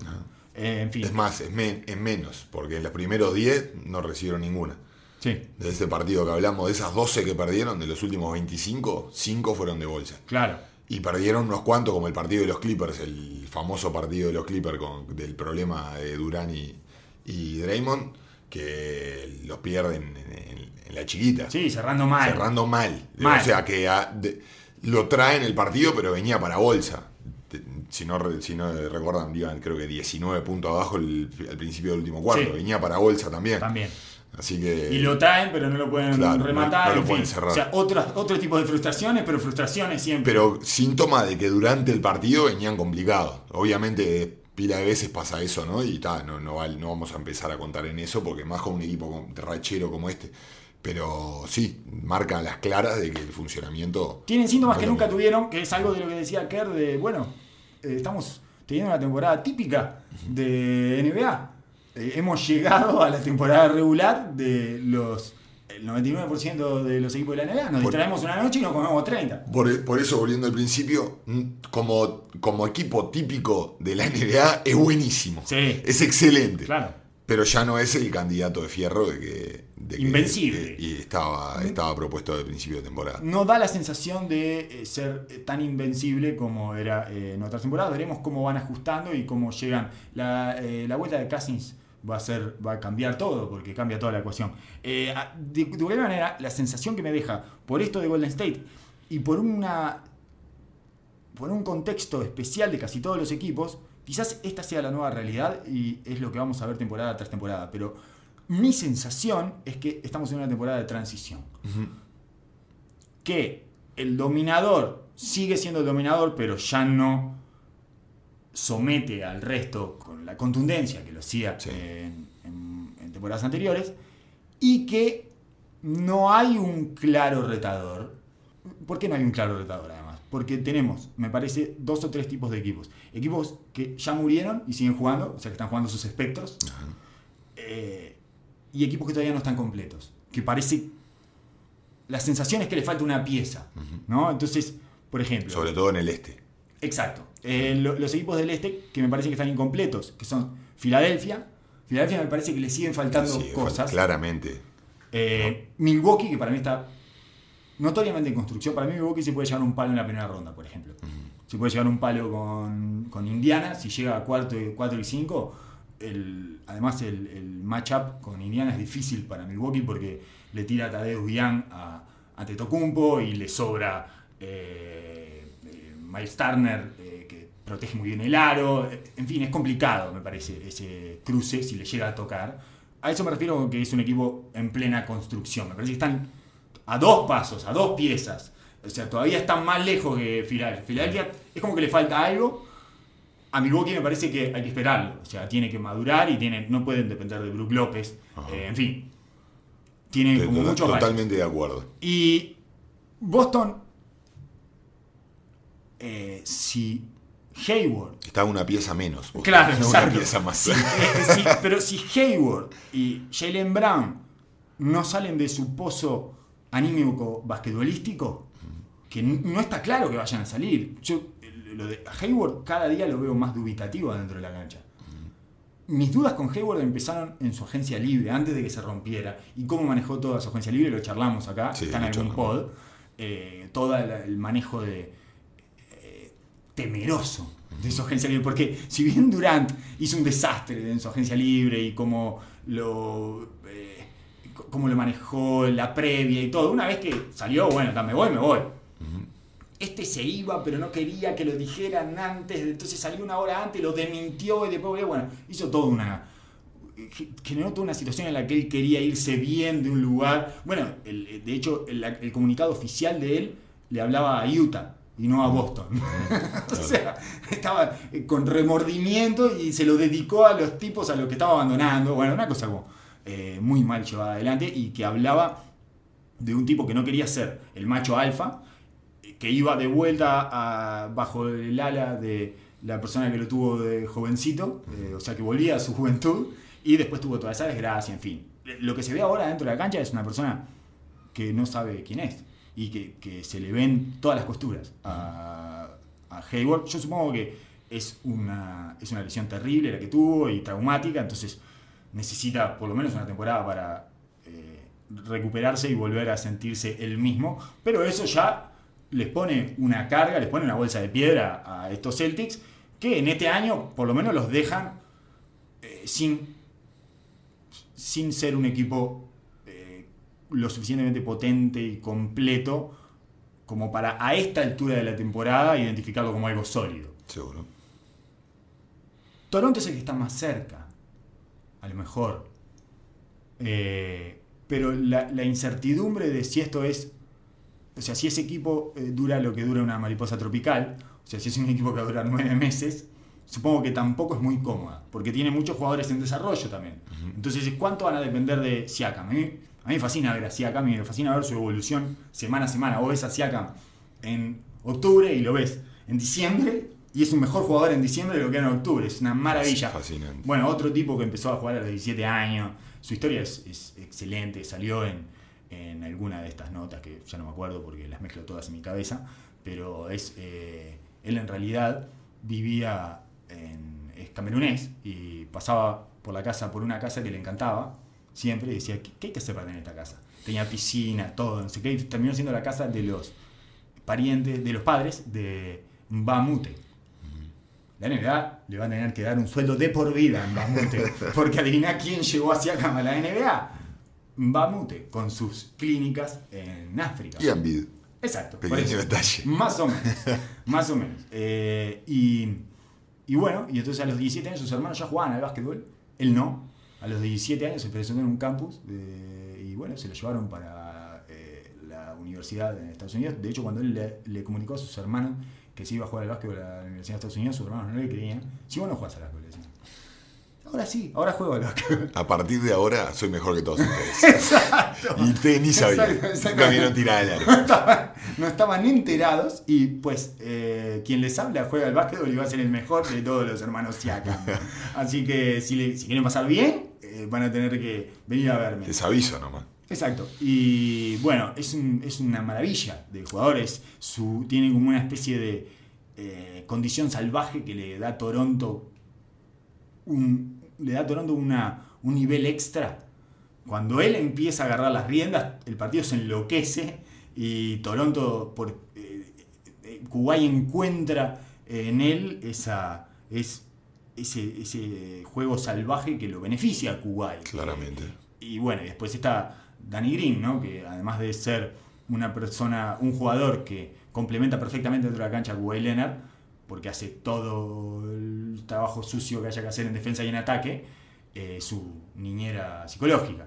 En fin. Es más, es, men- es menos, porque en los primeros 10 no recibieron ninguna. Sí, De ese partido que hablamos, de esas 12 que perdieron, de los últimos 25, 5 fueron de bolsa. claro. Y perdieron unos cuantos, como el partido de los Clippers, el famoso partido de los Clippers con, del problema de Durán y, y Draymond, que los pierden en, en- en la chiquita, Sí, cerrando mal. cerrando mal. Mal. O sea que ah, de- lo traen el partido, pero venía para bolsa. Si no, si no recuerdan, iban creo que 19 puntos abajo el- al principio del último cuarto. Sí. Venía para bolsa también. También. Así que. Y lo traen, pero no lo pueden Claro, rematar. no- no lo en pueden cerrar. O sea, otros, otro tipo de frustraciones, pero frustraciones siempre. Pero síntoma de que durante el partido venían complicados. Obviamente, pila de veces pasa eso, ¿no? Y ta, no, no, vamos a empezar a contar en eso, porque más con un equipo con- rachero como este. Pero sí, marca las claras de que el funcionamiento. Tienen síntomas no que nunca tuvieron, que es algo de lo que decía Kerr de, bueno, eh, estamos teniendo una temporada típica de NBA. Eh, hemos llegado a la temporada regular de los el 99% de los equipos de la NBA. Nos Por- distraemos una noche y nos comemos 30. Por, por eso, volviendo al principio, mm, como, como equipo típico de la NBA, es buenísimo. Sí. Es excelente. Claro. Pero ya no es el candidato de fierro de que. de que- Invencible. y estaba, estaba propuesto de principio de temporada. no da la sensación de eh, ser eh, tan invencible como era en otras temporadas. Veremos cómo van ajustando y cómo llegan. La, eh, la vuelta de Cousins va a ser va a cambiar todo porque cambia toda la ecuación. Eh, de, de cualquier manera, la sensación que me deja por esto de Golden State y por una por un contexto especial de casi todos los equipos, quizás esta sea la nueva realidad y es lo que vamos a ver temporada tras temporada. Pero mi sensación es que estamos en una temporada de transición que el dominador sigue siendo el dominador, pero ya no somete al resto con la contundencia que lo hacía Sí. en, en- en temporadas anteriores, y que no hay un claro retador. ¿Por qué no hay un claro retador además? Porque tenemos, me parece, dos o tres tipos de equipos. Equipos que ya murieron y siguen jugando, o sea que están jugando sus espectros, eh, y equipos que todavía no están completos, que parece la sensación es que le falta una pieza, ¿no? Entonces, por ejemplo, Sobre todo en el este. Exacto, eh, lo- los equipos del este que me parece que están incompletos, que son Filadelfia, Filadelfia me parece que le siguen faltando Sí, cosas, claramente. Eh, Milwaukee que para mí está notoriamente en construcción, para mí Milwaukee se puede llevar un palo en la primera ronda, por ejemplo, se puede llevar un palo con, con Indiana, si llega a cuarto, y- cuatro y 5, el, además el, el matchup con Indiana es difícil para Milwaukee porque le tira a Tadeusz Young a, a Tetocumpo y le sobra eh, Miles Turner eh, que protege muy bien el aro. En fin, es complicado, me parece, ese cruce si le llega a tocar. A eso me refiero que es un equipo en plena construcción. Me parece que están a dos pasos, a dos piezas. O sea, todavía están más lejos que Filadelfia. Filadelfia es como que le falta algo. A Milwaukee me parece que hay que esperarlo. O sea, tiene que madurar y tiene, no pueden depender de Brook López. Eh, en fin, tiene Estoy como to- mucho más. Totalmente de acuerdo. Y Boston, eh, si Hayward Está una pieza menos. vos. Claro, Una exacto. pieza más. Sí, eh, sí, pero si Hayward y Jalen Brown no salen de su pozo anímico basquetbolístico, que no está claro que vayan a salir. Yo eh, lo de Hayward cada día lo veo más dubitativo dentro de la cancha. Mis dudas con Hayward empezaron en su agencia libre, antes de que se rompiera. Y cómo manejó toda su agencia libre, lo charlamos acá, Sí, está en algún charlamos. pod. Eh, todo el, manejo de, temeroso de su agencia libre. Porque si bien Durant hizo un desastre en su agencia libre y cómo lo, eh, cómo lo manejó la previa y todo, una vez que salió, bueno, me voy, me voy. Este se iba, pero no quería que lo dijeran antes, entonces salió una hora antes, lo desmintió y después. Bueno, hizo toda una. ge- generó toda una situación en la que él quería irse bien de un lugar. Bueno, el- de hecho, el, el comunicado oficial de él le hablaba a Utah y no a Boston. o sea, estaba eh, con remordimiento y se lo dedicó a los tipos a los que estaba abandonando. Bueno, una cosa como eh, muy mal llevada adelante y que hablaba de un tipo que no quería ser el macho alfa, que iba de vuelta a- bajo el ala de la persona que lo tuvo de jovencito, eh, o sea que volvía a su juventud y después tuvo toda esa desgracia, en fin. Lo que se ve ahora dentro de la cancha es una persona que no sabe quién es y que, que se le ven todas las costuras a, a Hayward. Yo supongo que es una, es una lesión terrible la que tuvo y traumática, entonces necesita por lo menos una temporada para eh, recuperarse y volver a sentirse el mismo, pero eso ya les pone una carga, les pone una bolsa de piedra a estos Celtics que en este año por lo menos los dejan eh, sin, sin ser un equipo lo suficientemente potente y completo como para a esta altura de la temporada identificarlo como algo sólido. Seguro. Toronto es el que está más cerca, a lo mejor. Eh, pero la, la incertidumbre de si esto es, o sea, si ese equipo eh, dura lo que dura una mariposa tropical, o sea, si es un equipo que va a durar nueve meses, supongo que tampoco es muy cómoda, porque tiene muchos jugadores en desarrollo también. Entonces, ¿cuánto van a depender de Siakam? Mí, a mí me fascina ver a Siakam y me fascina ver su evolución semana a semana. Vos ves a Siakam en octubre y lo ves en diciembre y es un mejor jugador en diciembre de lo que era en octubre. Es una maravilla. Fascinante. Bueno, otro tipo que empezó a jugar a los 17 años. Su historia es, es excelente. Salió en, en alguna de estas notas que ya no me acuerdo porque las mezclo todas en mi cabeza. Pero es eh, él en realidad vivía en es camerunés y pasaba por la casa, por una casa que le encantaba, siempre, decía, ¿qué, qué hay que hacer para tener esta casa? Tenía piscina, todo, no sé qué, y terminó siendo la casa de los parientes, de los padres de Mbamute. La NBA le va a tener que dar un sueldo de por vida a Mbamute, porque adivina quién llegó hacia acá a la NBA. Mbamute, con sus clínicas en África. Y Embiid. Exacto. Pequeño detalle. Más o menos. más o menos. Eh, y, y bueno, y entonces a los 17 años sus hermanos ya jugaban al básquetbol. Él no. A los 17 años se presentó en un campus de- y bueno, se lo llevaron para eh, la universidad en Estados Unidos. De hecho, cuando él le, comunicó a sus hermanos que se iba a jugar al básquetbol a la Universidad de Estados Unidos, sus hermanos no le creían. Si vos no jugás al básquetbol, decían. Ahora sí, ahora juego al básquetbol. A partir de ahora soy mejor que todos ustedes. Y ustedes ni sabían. Exacto, exacto. Nunca vieron tirar el no estaban, no estaban enterados y pues eh, quien les habla juega al básquetbol y va a ser el mejor de todos los hermanos Siakam. Así que si, le- si quieren pasar bien, eh, van a tener que venir a verme. Les aviso nomás. Exacto. Y bueno, es, un- es una maravilla de jugadores. Su, tiene como una especie de eh, condición salvaje que le da a Toronto un, le da a Toronto una, un nivel extra. Cuando él empieza a agarrar las riendas, el partido se enloquece y Toronto, por eh, eh, Kuwait encuentra en él esa, es, ese, ese juego salvaje que lo beneficia a Kuwait. Claramente. Y bueno, y después está Danny Green, ¿no? Que además de ser una persona, un jugador que complementa perfectamente dentro de la cancha a Kawhi Leonard, porque hace todo el trabajo sucio que haya que hacer en defensa y en ataque, eh, su niñera psicológica.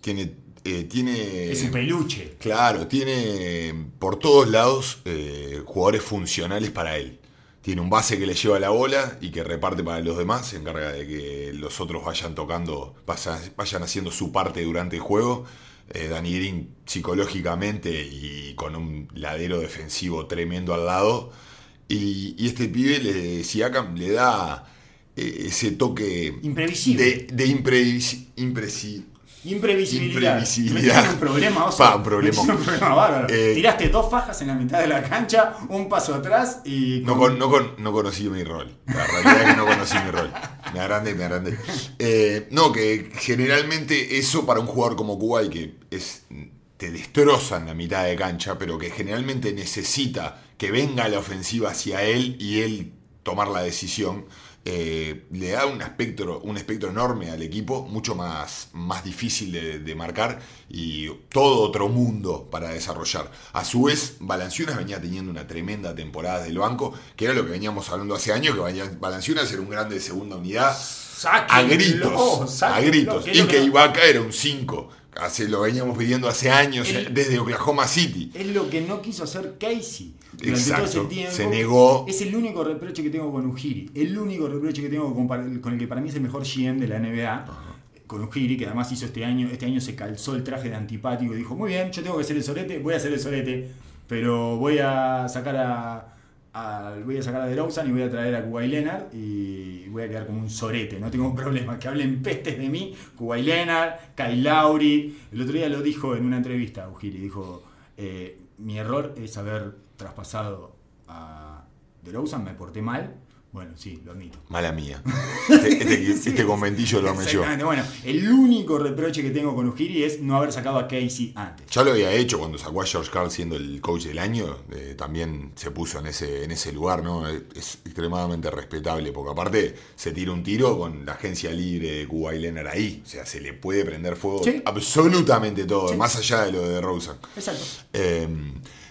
Tiene. eh, tiene es un peluche. Claro, tiene por todos lados eh, jugadores funcionales para él. Tiene un base que le lleva la bola y que reparte para los demás, se encarga de que los otros vayan tocando, vayan, haciendo su parte durante el juego. Danny Green psicológicamente y con un ladero defensivo tremendo al lado. Y, y este pibe, le, Siakam, le da eh, ese toque Imprevisible. de, de impresi- Imprevisibilidad. Imprevisibilidad. Me un problema, oso. Pa, un problema. Me un problema bárbaro. Eh, Tiraste dos fajas en la mitad de la cancha, un paso atrás y. No, con- no, con- no conocí mi rol. La realidad es que no conocí mi rol. Me agrandé, me agrandé. Eh, no, que generalmente eso para un jugador como Kuwait, que es, te destrozan la mitad de cancha, pero que generalmente necesita que venga la ofensiva hacia él y él tomar la decisión, eh, le da un espectro, un espectro enorme al equipo, mucho más, más difícil de, de marcar y todo otro mundo para desarrollar. A su vez, Balanciunas venía teniendo una tremenda temporada del banco, que era lo que veníamos hablando hace años, que Balanciunas era un grande de segunda unidad, a Sáquenlo, gritos, a gritos, y que Ibaka era un 5. Hace, lo veníamos pidiendo hace años, El- desde Oklahoma City. Es lo que no quiso hacer Casey durante Exacto, todo ese tiempo. se negó. Es el único reproche que tengo con Ujiri. El único reproche que tengo con, el que para mí es el mejor GM de la NBA. Con Ujiri, que además hizo este año, este año se calzó el traje de antipático y dijo, muy bien, yo tengo que ser el solete, voy a ser el solete, pero voy a sacar a, voy a sacar a DeRozan y voy a traer a Kuwait Leonard y voy a quedar como un sorete, no tengo problema, que hablen pestes de mí, Kuwait Leonard, Kyle Lowry, el otro día lo dijo en una entrevista Ujiri, dijo, eh, mi error es haber traspasado a DeRozan, me porté mal, bueno, sí, lo admito. Mala mía. Este, este- Sí, este conventillo lo yo. Exactamente, Bueno, el único reproche que tengo con Ujiri es no haber sacado a Casey antes. Ya lo había hecho cuando sacó a George Carl siendo el coach del año, eh, también se puso en ese, en ese lugar, ¿no? Es, es extremadamente respetable, porque aparte se tira un tiro con la agencia libre de Cuba y Leonard ahí, o sea, se le puede prender fuego Sí. absolutamente todo, Sí. más allá de lo de Rosen. Exacto. Eh,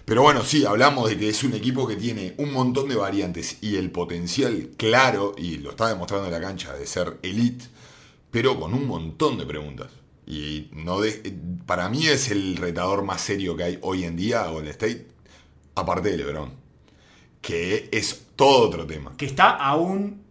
pero bueno, sí, hablamos de que es un equipo que tiene un montón de variantes y el potencial claro, y lo está demostrando en la cancha, de ser elite, pero con un montón de preguntas. Y no de- para mí es el retador más serio que hay hoy en día a Golden State, aparte de LeBron, que es todo otro tema. Que está a un,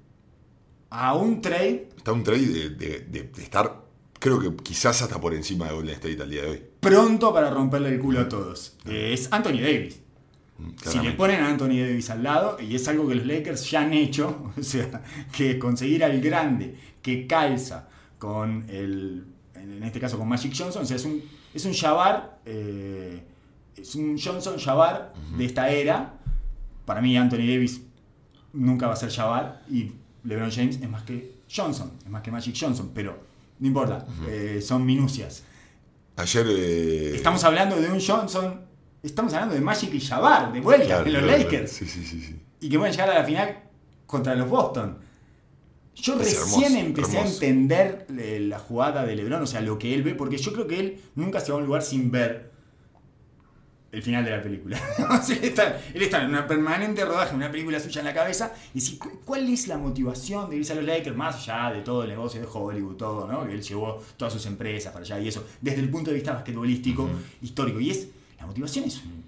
a un trade Está un trade de, de- de- de estar, creo que quizás hasta por encima de Golden State al día de hoy. Pronto para romperle el culo a todos. Eh, Es Anthony Davis. Si le ponen a Anthony Davis al lado, y es algo que los Lakers ya han hecho, o sea, que conseguir al grande que calza con el, en este caso con Magic Johnson, o sea, es un, es un Jabbar, eh, es un Johnson Jabbar de esta era. Para mí Anthony Davis nunca va a ser Jabbar, y LeBron James es más que Johnson, es más que Magic Johnson, pero no importa, eh, son minucias. Ayer. eh, Estamos hablando de un Johnson, estamos hablando de Magic y Jabbar, de vuelta, claro, de los claro, Lakers, Sí, sí, sí. sí. y que pueden llegar a la final contra los Boston. Yo Es recién hermoso, empecé a entender eh, la jugada de LeBron, o sea, lo que él ve, porque yo creo que él nunca se va a un lugar sin ver el final de la película. Él, está, él está en una permanente rodaje, una película suya en la cabeza, y si, cu- ¿cuál es la motivación de irse a los Lakers, más allá de todo el negocio de Hollywood, todo, ¿no? Que él llevó todas sus empresas para allá y eso, desde el punto de vista basquetbolístico, histórico. Y es, la motivación es un,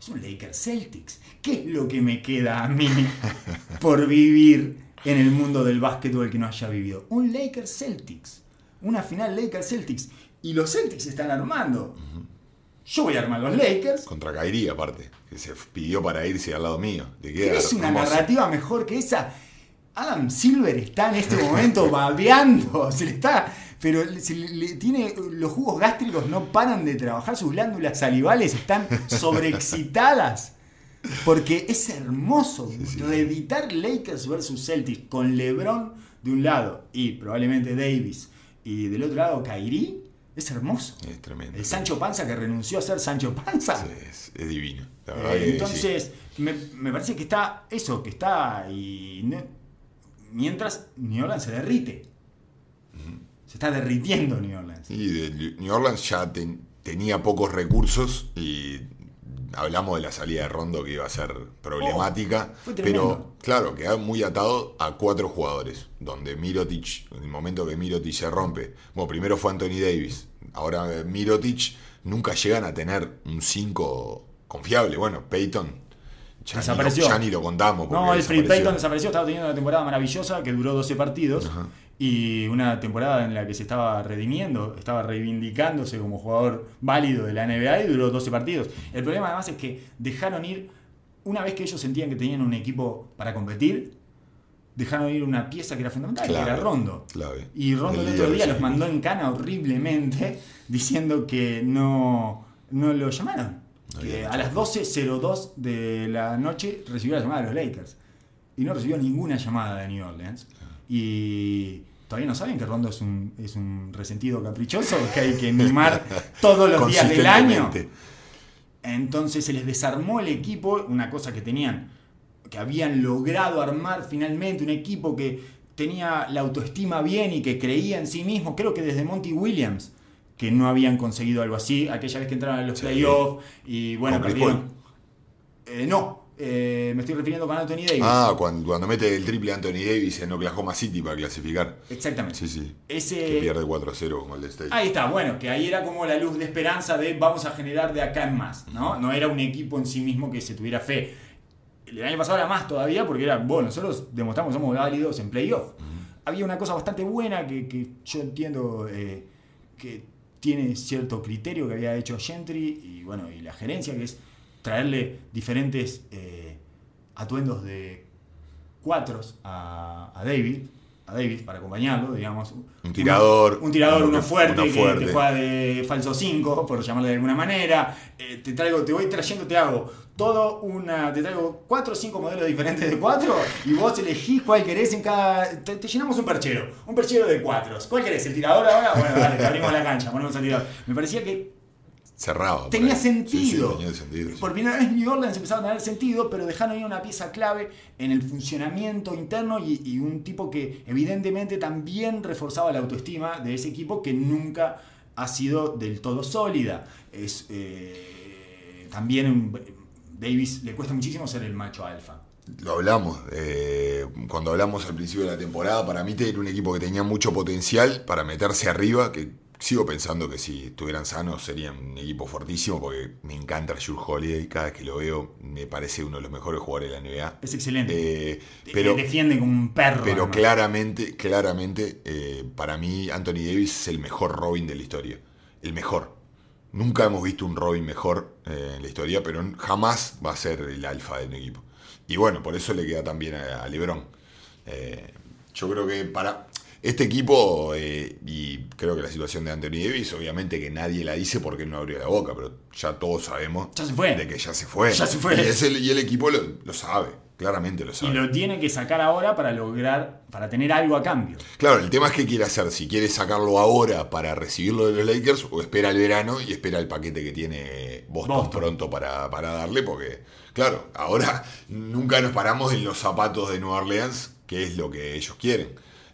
es un Lakers Celtics. ¿Qué es lo que me queda a mí por vivir en el mundo del básquetbol que no haya vivido? Un Lakers Celtics. Una final Lakers Celtics. Y los Celtics se están armando. Yo voy a armar los Lakers. Contra Kairi, aparte. Que se pidió para irse al lado mío. ¿Querés una hermoso. narrativa mejor que esa? Adam Silver está en este momento babeando. Se le está. Pero se le- le- tiene. Los jugos gástricos no paran de trabajar, sus glándulas salivales están sobreexcitadas. Porque es hermoso reeditar Lakers versus Celtics con LeBron de un lado y probablemente Davis y del otro lado Kyrie. Es hermoso. Es tremendo. El Sancho Panza que renunció a ser Sancho Panza. Sí, es, es divino. La verdad Eh, sí. entonces, me, me parece que está eso, que está y ne- mientras New Orleans se derrite. Se está derritiendo New Orleans. Y de New Orleans ya ten- tenía pocos recursos y hablamos de la salida de Rondo que iba a ser problemática, Oh, pero claro, queda muy atado a cuatro jugadores, donde Mirotic, en el momento que Mirotic se rompe, bueno, primero fue Anthony Davis, ahora Mirotic, nunca llegan a tener un 5 confiable, bueno, Peyton. Ya Desapareció. Ni lo, ya ni lo contamos. No, el Free. Payton desapareció, estaba teniendo una temporada maravillosa que duró 12 partidos y una temporada en la que se estaba redimiendo, estaba reivindicándose como jugador válido de la NBA y duró 12 partidos. El problema además es que dejaron ir, una vez que ellos sentían que tenían un equipo para competir, dejaron ir una pieza que era fundamental, que era Rondo. clave. Y Rondo el, El otro día los mandó en cana horriblemente diciendo que no, no lo llamaron. No Que a las 12.02 de la noche recibió la llamada de los Lakers. Y no recibió ninguna llamada de New Orleans. Y todavía no saben que Rondo es un, es un resentido caprichoso que hay que mimar todos los días del año. Entonces se les desarmó el equipo, una cosa que tenían, que habían logrado armar finalmente, un equipo que tenía la autoestima bien y que creía en sí mismo. Creo que desde Monty Williams, que no habían conseguido algo así, aquella vez que entraron a los Sí. playoffs y bueno, perdieron. Eh, no, eh, me estoy refiriendo con Anthony Davis. Ah, cuando, cuando mete el triple Anthony Davis en Oklahoma City para clasificar. Exactamente. Sí, sí. Ese- Que pierde 4-0 con Golden State. Ahí está, bueno, que ahí era como la luz de esperanza de vamos a generar de acá en más, ¿no? No era un equipo en sí mismo que se tuviera fe. El año pasado era más todavía porque era, bueno, nosotros demostramos que somos válidos en playoff. Había una cosa bastante buena que, que yo entiendo eh, que tiene cierto criterio que había hecho Gentry y bueno, y la gerencia, que es traerle diferentes eh, atuendos de cuatros a, a David, a Davis para acompañarlo, digamos. Un tirador, Un, tirador, uno fuerte, que te juega de falso 5, por llamarlo de alguna manera. Eh, te traigo, te voy trayendo, te hago todo una. Te traigo cuatro o cinco modelos diferentes de cuatro y vos elegís cuál querés en cada. Te, te llenamos un perchero, un perchero de cuatros. ¿Cuál querés? ¿El tirador ahora? Bueno, dale, te abrimos la cancha, ponemos al tirador. Me parecía que Cerrado. por tenía ahí. sentido. Sí, sí, tenía sentido. sí. Por primera vez New Orleans empezaron a tener sentido, pero dejaron ir una pieza clave en el funcionamiento interno y, y un tipo que evidentemente también reforzaba la autoestima de ese equipo que nunca ha sido del todo sólida. Es, eh, también Davis le cuesta muchísimo ser el macho alfa. Lo hablamos. eh, cuando hablamos al principio de la temporada, para mí era un equipo que tenía mucho potencial para meterse arriba, que sigo pensando que si estuvieran sanos serían un equipo fortísimo, porque me encanta Jules Holiday, cada vez que lo veo me parece uno de los mejores jugadores de la NBA. Es excelente. Eh, pero defiende como un perro. pero claramente, claramente, eh, para mí Anthony Davis es el mejor Robin de la historia. El mejor. Nunca hemos visto un Robin mejor eh, en la historia, pero jamás va a ser el alfa de un equipo. Y bueno, por eso le queda también a, a LeBron. Eh, yo creo que para este equipo, eh, y creo que la situación de Anthony Davis, obviamente que nadie la dice porque él no abrió la boca, pero ya todos sabemos Ya se fue. de que ya se fue. Ya se fue. Y, es el, y el equipo lo, lo sabe. claramente lo Y sabe. lo tiene que sacar ahora para lograr, para tener algo a cambio. Claro, el tema es qué quiere hacer, si quiere sacarlo ahora para recibirlo de los Lakers o espera el verano y espera el paquete que tiene Boston, Boston. pronto para, para darle, porque, claro, ahora nunca nos paramos en los zapatos de Nueva Orleans, que es lo que ellos quieren.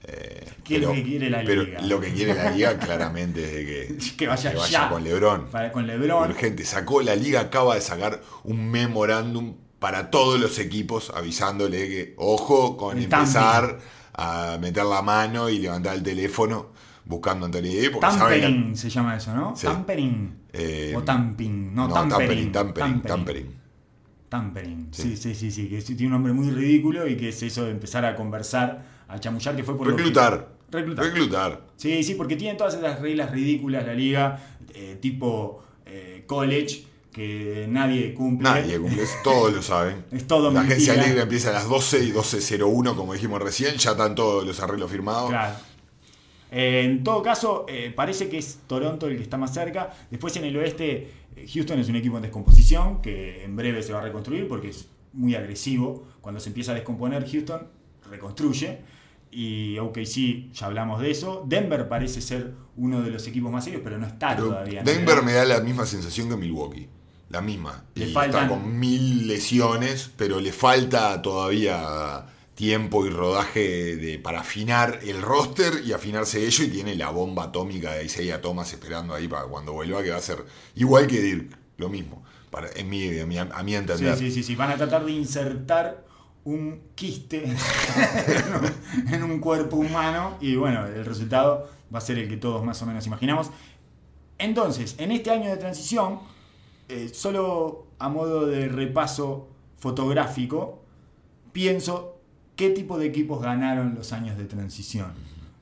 Eh, ¿Qué es lo que quiere la pero liga? lo que quiere la liga claramente es de que, Que vaya ya. con LeBron. Para- con LeBron. Urgente. Sacó, la liga acaba de sacar un memorándum para todos los equipos avisándole que, ojo, con El empezar a meter la mano y levantar el teléfono buscando a Anthony porque Tampering se llama eso, ¿no? Sí. Tampering. Eh, o tamping. No, No, tampering. tampering, tampering, tampering. Tampering. Sí. Sí, sí, sí, sí. Que tiene un nombre muy ridículo y que es eso de empezar a conversar, a chamullar, que fue por que- Reclutar. Reclutar. Reclutar. Sí, sí, porque tiene todas esas reglas ridículas la liga, eh, tipo eh, college, que nadie cumple. Nadie cumple, todos lo saben. Es todo La agencia libre empieza a las 12 y 12.01, como dijimos recién, ya están todos los arreglos firmados. Claro. Eh, en todo caso, eh, parece que es Toronto el que está más cerca. Después en el oeste, Houston es un equipo en descomposición que en breve se va a reconstruir porque es muy agresivo. Cuando se empieza a descomponer Houston, reconstruye. Y OKC, ya hablamos de eso. Denver parece ser uno de los equipos más serios, pero no está Pero todavía. ¿no? Denver me da la misma sensación que Milwaukee. La misma. Le y faltan- está con mil lesiones, pero le falta todavía tiempo y rodaje de, para afinar el roster y afinarse ello. Y tiene la bomba atómica de Isaiah Thomas esperando ahí para cuando vuelva, que va a ser igual que Dirk. Lo mismo. Para, en mi, a, mi, a mi Sí, entender. sí, sí, sí. Van a tratar de insertar un quiste en un- cuerpo humano y bueno, el resultado va a ser el que todos más o menos imaginamos. Entonces, en este año de transición, eh, solo a modo de repaso fotográfico, pienso qué tipo de equipos ganaron los años de transición.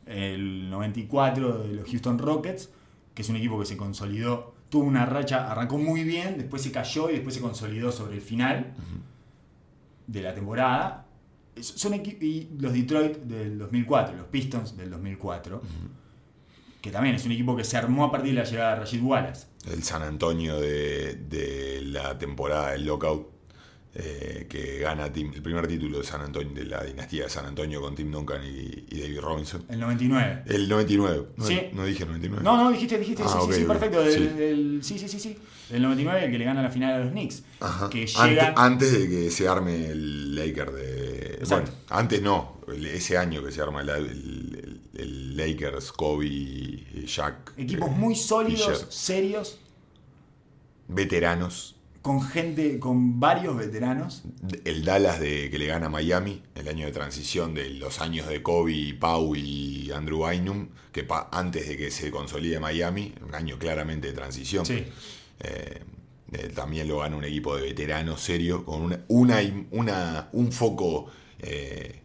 El 94 de los Houston Rockets, que es un equipo que se consolidó, tuvo una racha, arrancó muy bien, después se cayó y después se consolidó sobre el final de la temporada. Son y los Detroit del 2004, los Pistons del 2004, que también es un equipo que se armó a partir de la llegada de Rashid Wallace. El San Antonio de, de la temporada del Lockout, eh, que gana Tim- el primer título de San Antonio, de la dinastía de San Antonio con Tim Duncan y, y David Robinson. El 99. El 99. No, Sí. no dije 99. No, no, dijiste, dijiste, Ah, sí, ok, sí, perfecto. del- Sí. del- sí, sí, sí, sí. El 99, el que le gana la final a los Knicks. Ajá. Que llegan. Antes, de que se arme el Laker de. Exacto. Bueno, antes no. ese año que se arma el, el- el Lakers, Kobe, y Shaq. Equipos eh, muy sólidos, serios, Veteranos. Con gente, con varios veteranos. El Dallas de, que le gana a Miami, el año de transición de los años de Kobe, Pau y Andrew Bynum, que pa- antes de que se consolide Miami, un año claramente de transición. Sí. Eh, eh, también lo gana un equipo de veteranos serio, con una, una, una- un foco, eh,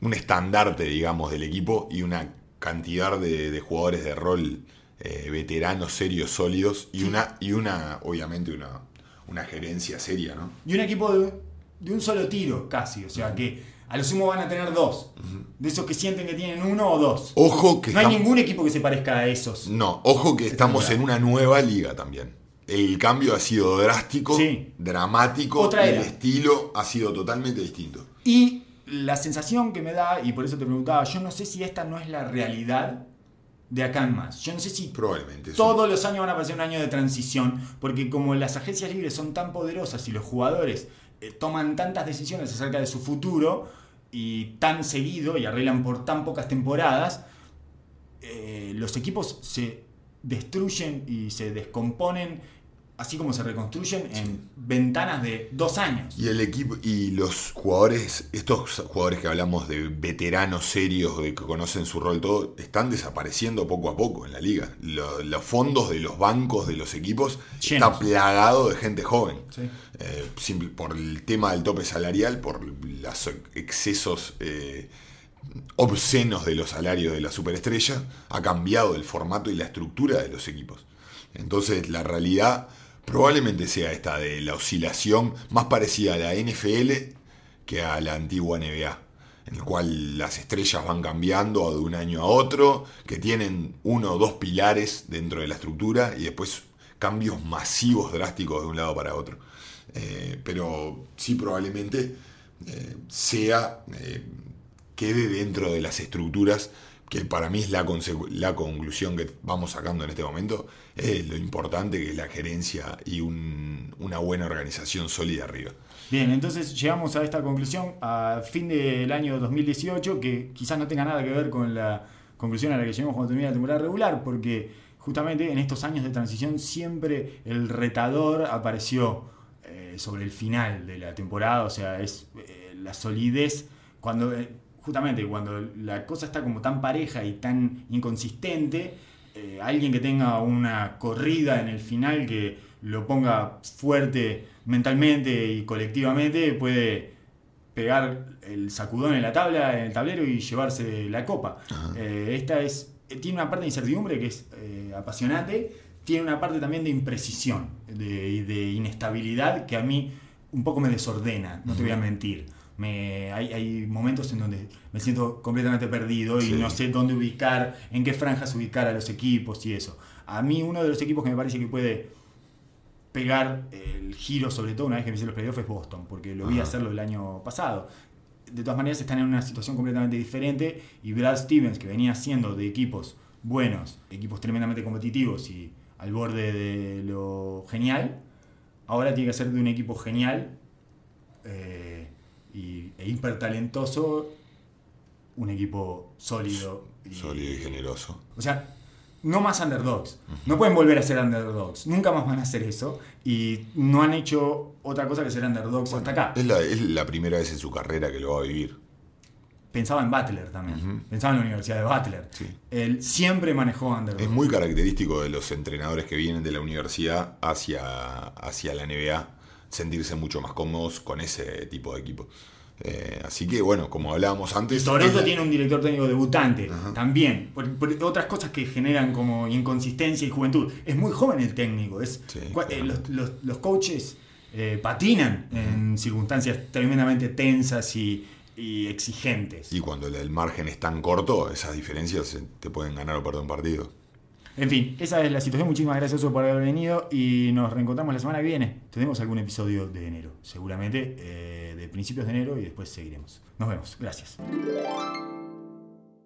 un estandarte, digamos, del equipo y una cantidad de, de jugadores de rol eh, veteranos, serios, sólidos y una, y una obviamente, una, una gerencia seria, ¿no? Y un equipo de, de un solo tiro, casi. O sea que a lo sumo van a tener dos. De esos que sienten que tienen uno o dos. Ojo que No hay ningún equipo que se parezca a esos. No, ojo que estamos en una nueva liga también. El cambio ha sido drástico, Sí. dramático, Otra el estilo ha sido totalmente distinto. Y la sensación que me da, y por eso te preguntaba, yo no sé si esta no es la realidad de acá en más. Yo no sé si Probablemente. todos los años van a parecer un año de transición, porque como las agencias libres son tan poderosas y los jugadores eh, toman tantas decisiones acerca de su futuro y tan seguido y arreglan por tan pocas temporadas, eh, los equipos se destruyen y se descomponen, así como se reconstruyen en ventanas de dos años. Y el equipo y los jugadores, estos jugadores que hablamos de veteranos serios, de que conocen su rol todo, están desapareciendo poco a poco en la liga. Lo- los fondos de los bancos de los equipos Llenos. está plagado de gente joven. Sí. Eh, simple- por el tema del tope salarial, por los excesos eh, obscenos de los salarios de la superestrella, ha cambiado el formato y la estructura de los equipos. Entonces la realidad probablemente sea esta de la oscilación más parecida a la NFL que a la antigua NBA, en el cual las estrellas van cambiando de un año a otro, que tienen uno o dos pilares dentro de la estructura y después cambios masivos, drásticos de un lado para otro. Eh, pero sí probablemente eh, sea, eh, quede dentro de las estructuras que para mí es la, la conclusión que vamos sacando en este momento, es lo importante que es la gerencia y una buena organización sólida arriba. Bien, entonces llegamos a esta conclusión a fin del año 2018, que quizás no tenga nada que ver con la conclusión a la que llegamos cuando termina la temporada regular, porque justamente en estos años de transición siempre el retador apareció eh, sobre el final de la temporada, o sea, es eh, la solidez cuando... Eh, justamente cuando la cosa está como tan pareja y tan inconsistente, eh, alguien que tenga una corrida en el final que lo ponga fuerte mentalmente y colectivamente puede pegar el sacudón en la tabla, en el tablero y llevarse la copa. Eh, esta es tiene una parte de incertidumbre que es eh, apasionante, tiene una parte también de imprecisión, de, de, inestabilidad que a mí un poco me desordena, no te voy a mentir me, hay, hay, momentos en donde me siento completamente perdido y no sé dónde ubicar, en qué franjas ubicar a los equipos y eso. A mí uno de los equipos que me parece que puede pegar el giro, sobre todo una vez que me hice los playoffs, es Boston, porque lo vi hacerlo el año pasado. De todas maneras están en una situación completamente diferente y Brad Stevens, que venía siendo de equipos buenos, equipos tremendamente competitivos y al borde de lo genial, ahora tiene que ser de un equipo genial. Eh, y, e hiper talentoso, un equipo sólido. Y, sólido y generoso. O sea, no más underdogs. No pueden volver a ser underdogs. Nunca más van a hacer eso. Y no han hecho otra cosa que ser underdogs hasta acá. Es la, es la, primera vez en su carrera que lo va a vivir. Pensaba en Butler también. Pensaba en la Universidad de Butler. Él siempre manejó underdogs. Es muy característico de los entrenadores que vienen de la universidad hacia, hacia la NBA sentirse mucho más cómodos con ese tipo de equipo. Eh, así que bueno, como hablábamos antes. Toronto tiene un director técnico debutante también. Por, otras cosas que generan como inconsistencia y juventud. Es muy joven el técnico. Es, eh, los, coaches eh, patinan en circunstancias tremendamente tensas y, y, exigentes. Y cuando el margen es tan corto, esas diferencias te pueden ganar o perder un partido. En fin, esa es la situación. Muchísimas gracias por haber venido y nos reencontramos la semana que viene. Tenemos algún episodio de enero, seguramente, eh, de principios de enero y después seguiremos. Nos vemos. Gracias.